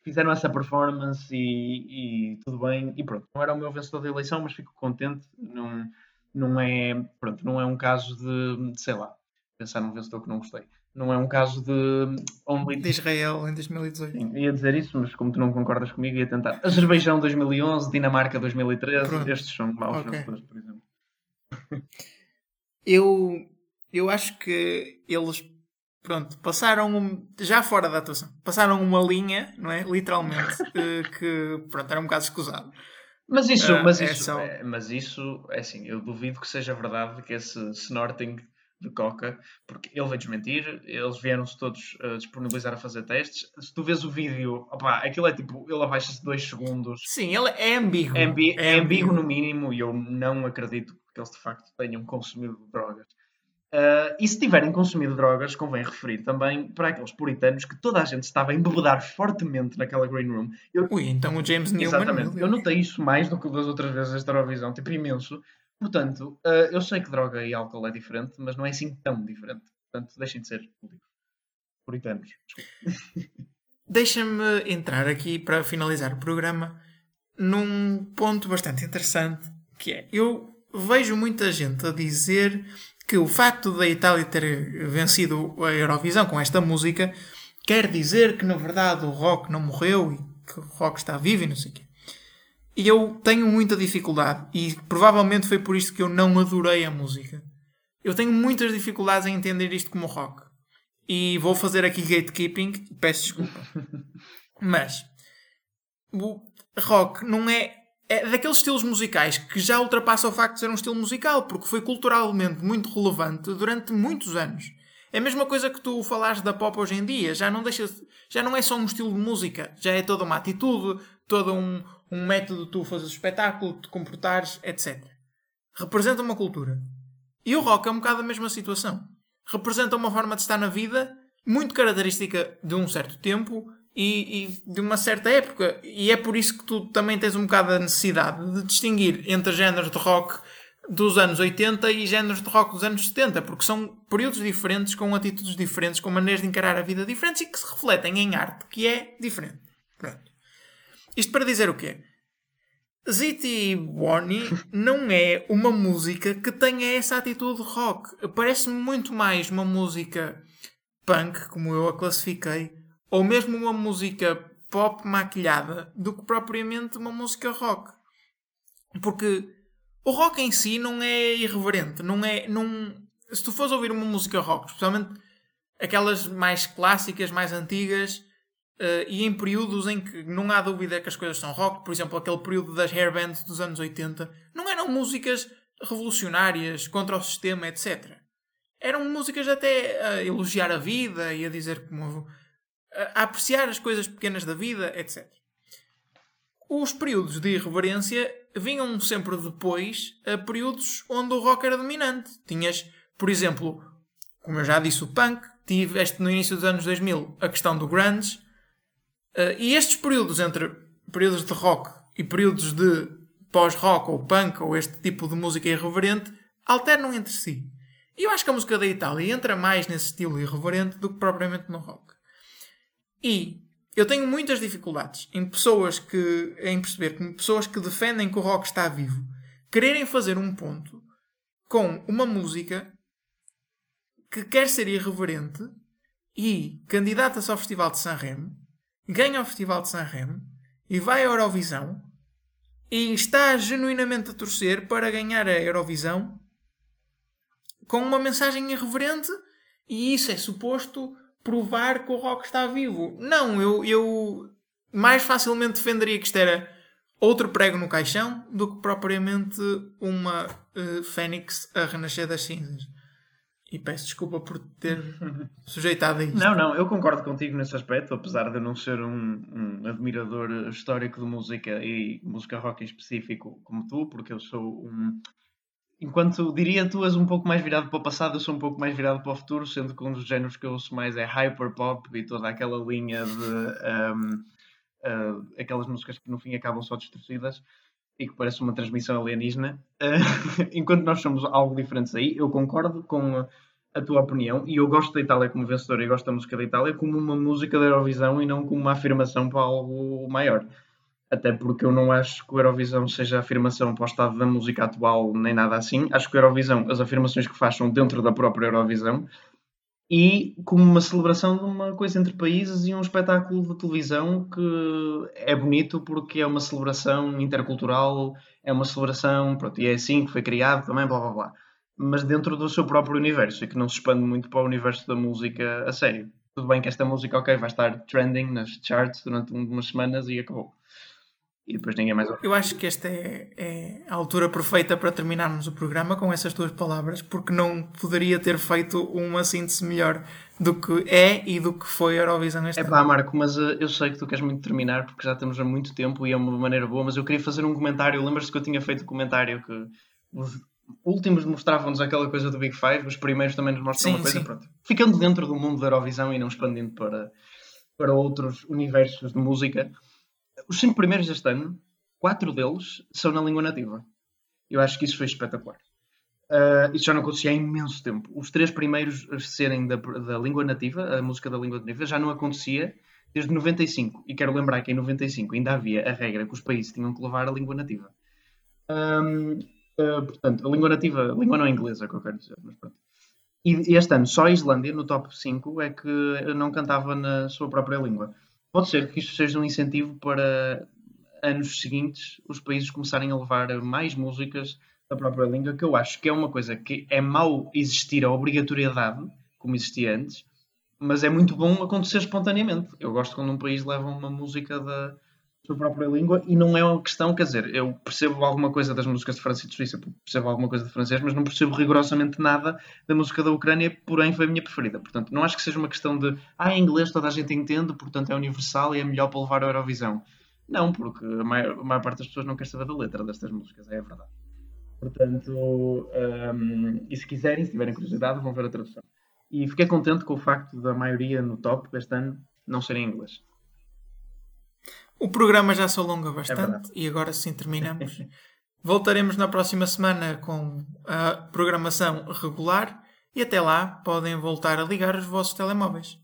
fizeram essa performance e, e tudo bem. E pronto, não era o meu vencedor da eleição, mas fico contente. Não não é, pronto, não é um caso de, de sei lá, pensar num vencedor que não gostei. Não é um caso de only... De Israel em 2018. Sim, ia dizer isso, mas como tu não concordas comigo, ia tentar. Azerbaijão 2011, Dinamarca 2013, Pronto. estes são maus okay. vencedores, por exemplo. Eu, eu acho que eles, pronto, passaram, um, já fora da atuação, passaram uma linha, não é? Literalmente, eh, que, pronto, era um bocado escusado. Mas isso, uh, mas, é isso só... é, mas isso, é assim, eu duvido que seja verdade que esse snorting de Coca, porque ele veio desmentir, eles vieram-se todos uh, disponibilizar a fazer testes. Se tu vês o vídeo, opa, aquilo é tipo, ele abaixa-se dois segundos. Sim, ele é ambíguo. É, ambi é, é ambíguo no mínimo, e eu não acredito que eles de facto tenham consumido drogas. Uh, e se tiverem consumido drogas, convém referir também para aqueles puritanos que toda a gente estava a embebedar fortemente naquela green room. Eu... Ui, então o James Newman... Exatamente. Eu notei isso mais do que das outras vezes esta Eurovisão, tipo imenso. Portanto, uh, eu sei que droga e álcool é diferente, mas não é assim tão diferente. Portanto, deixem de ser puritanos. Deixa-me entrar aqui para finalizar o programa num ponto bastante interessante que é eu vejo muita gente a dizer que o facto da Itália ter vencido a Eurovisão com esta música quer dizer que na verdade o rock não morreu e que o rock está vivo e não sei o quê. E eu tenho muita dificuldade e provavelmente foi por isto que eu não adorei a música. Eu tenho muitas dificuldades em entender isto como rock. E vou fazer aqui gatekeeping, peço desculpa. Mas o rock não é é daqueles estilos musicais que já ultrapassa o facto de ser um estilo musical, porque foi culturalmente muito relevante durante muitos anos. É a mesma coisa que tu falaste da pop hoje em dia, já não deixa, já não é só um estilo de música, já é toda uma atitude, todo um, um método de tu fazer espetáculo, de comportares, etc. Representa uma cultura. E o rock é um bocado a mesma situação. Representa uma forma de estar na vida muito característica de um certo tempo e, e, de uma certa época. E é por isso que tu também tens um bocado a necessidade de distinguir entre géneros de rock dos anos 80 e géneros de rock dos anos 70, porque são períodos diferentes, com atitudes diferentes, com maneiras de encarar a vida diferentes e que se refletem em arte que é diferente. Pronto. Isto para dizer o quê? Ziti Warney não é uma música que tenha essa atitude rock. Parece-me muito mais uma música punk, como eu a classifiquei, ou mesmo uma música pop maquilhada do que propriamente uma música rock. Porque o rock em si não é irreverente, não é. Não... Se tu fores ouvir uma música rock, especialmente aquelas mais clássicas, mais antigas, uh, e em períodos em que não há dúvida que as coisas são rock, por exemplo, aquele período das hair bands dos anos 80, não eram músicas revolucionárias contra o sistema, etc. Eram músicas até a elogiar a vida e a dizer como a apreciar as coisas pequenas da vida, etc. os períodos de irreverência vinham sempre depois a períodos onde o rock era dominante. Tinhas, por exemplo, como eu já disse, o punk, tiveste no início dos anos 2000 a questão do grunge, uh, e estes períodos entre períodos de rock e períodos de pós-rock ou punk ou este tipo de música irreverente alternam entre si. E eu acho que a música da Itália entra mais nesse estilo irreverente do que propriamente no rock. E eu tenho muitas dificuldades em pessoas que em perceber que pessoas que defendem que o rock está vivo quererem fazer um ponto com uma música que quer ser irreverente e candidata-se ao Festival de Sanremo, ganha o Festival de Sanremo e vai à Eurovisão e está genuinamente a torcer para ganhar a Eurovisão com uma mensagem irreverente e isso é suposto provar que o rock está vivo. Não, eu, eu mais facilmente defenderia que isto era outro prego no caixão do que propriamente uma uh, fênix a renascer das cinzas. E peço desculpa por ter sujeitado a isto. Não, não, eu concordo contigo nesse aspecto, apesar de eu não ser um, um, admirador histórico de música e música rock em específico como tu, porque eu sou um. Enquanto diria tu és um pouco mais virado para o passado, eu sou um pouco mais virado para o futuro, sendo que um dos géneros que eu ouço mais é hyperpop e toda aquela linha de. Um, uh, aquelas músicas que no fim acabam só distorcidas e que parece uma transmissão alienígena, uh, enquanto nós somos algo diferentes aí, eu concordo com a tua opinião e eu gosto da Itália como vencedora e gosto da música da Itália como uma música da Eurovisão e não como uma afirmação para algo maior. Até porque eu não acho que o Eurovisão seja afirmação para o estado da música atual nem nada assim. Acho que o Eurovisão, as afirmações que faz são dentro da própria Eurovisão e como uma celebração de uma coisa entre países e um espetáculo de televisão que é bonito porque é uma celebração intercultural, é uma celebração, pronto, e é assim que foi criado também, blá blá blá. Mas dentro do seu próprio universo e que não se expande muito para o universo da música a sério. Tudo bem que esta música, ok, vai estar trending nas charts durante umas semanas e acabou e depois ninguém mais Eu acho que esta é, é, a altura perfeita para terminarmos o programa com essas duas palavras, porque não poderia ter feito uma síntese melhor do que é e do que foi a Eurovisão este É pá, Marco, mas uh, eu sei que tu queres muito terminar porque já estamos há muito tempo e é uma maneira boa, mas eu queria fazer um comentário. Lembras-te que eu tinha feito um comentário que os últimos mostravam-nos aquela coisa do Big Five, os primeiros também nos mostram sim, uma coisa, sim. pronto. Ficando dentro do mundo da Eurovisão e não expandindo para, para outros universos de música os cinco primeiros deste ano, quatro deles são na língua nativa. Eu acho que isso foi espetacular. Uh, isso já não acontecia há imenso tempo. Os três primeiros a serem da, da língua nativa, a música da língua nativa, já não acontecia desde 95. E quero lembrar que em 95 ainda havia a regra que os países tinham que levar a língua nativa. Um, uh, portanto, a língua nativa, a língua não é inglesa, que eu quero dizer, mas pronto. E este ano só a Islândia, no top 5, é que não cantava na sua própria língua. Pode ser que isto seja um incentivo para anos seguintes os países começarem a levar mais músicas da própria língua, que eu acho que é uma coisa que é mau existir a obrigatoriedade, como existia antes, mas é muito bom acontecer espontaneamente. Eu gosto quando um país leva uma música da, sua própria língua e não é uma questão, quer dizer, eu percebo alguma coisa das músicas de França e de Suíça, percebo alguma coisa de francês, mas não percebo rigorosamente nada da música da Ucrânia, porém foi a minha preferida. Portanto, não acho que seja uma questão de, ah, em inglês toda a gente entende, portanto é universal e é melhor para levar a Eurovisão. Não, porque a maior, a maior parte das pessoas não quer saber da letra destas músicas, é a verdade. Portanto, um, e se quiserem, se tiverem curiosidade, vão ver a tradução. E fiquei contente com o facto da maioria no top este ano não ser em inglês. O programa já se alonga bastante é e agora sim terminamos. Voltaremos na próxima semana com a programação regular e até lá podem voltar a ligar os vossos telemóveis.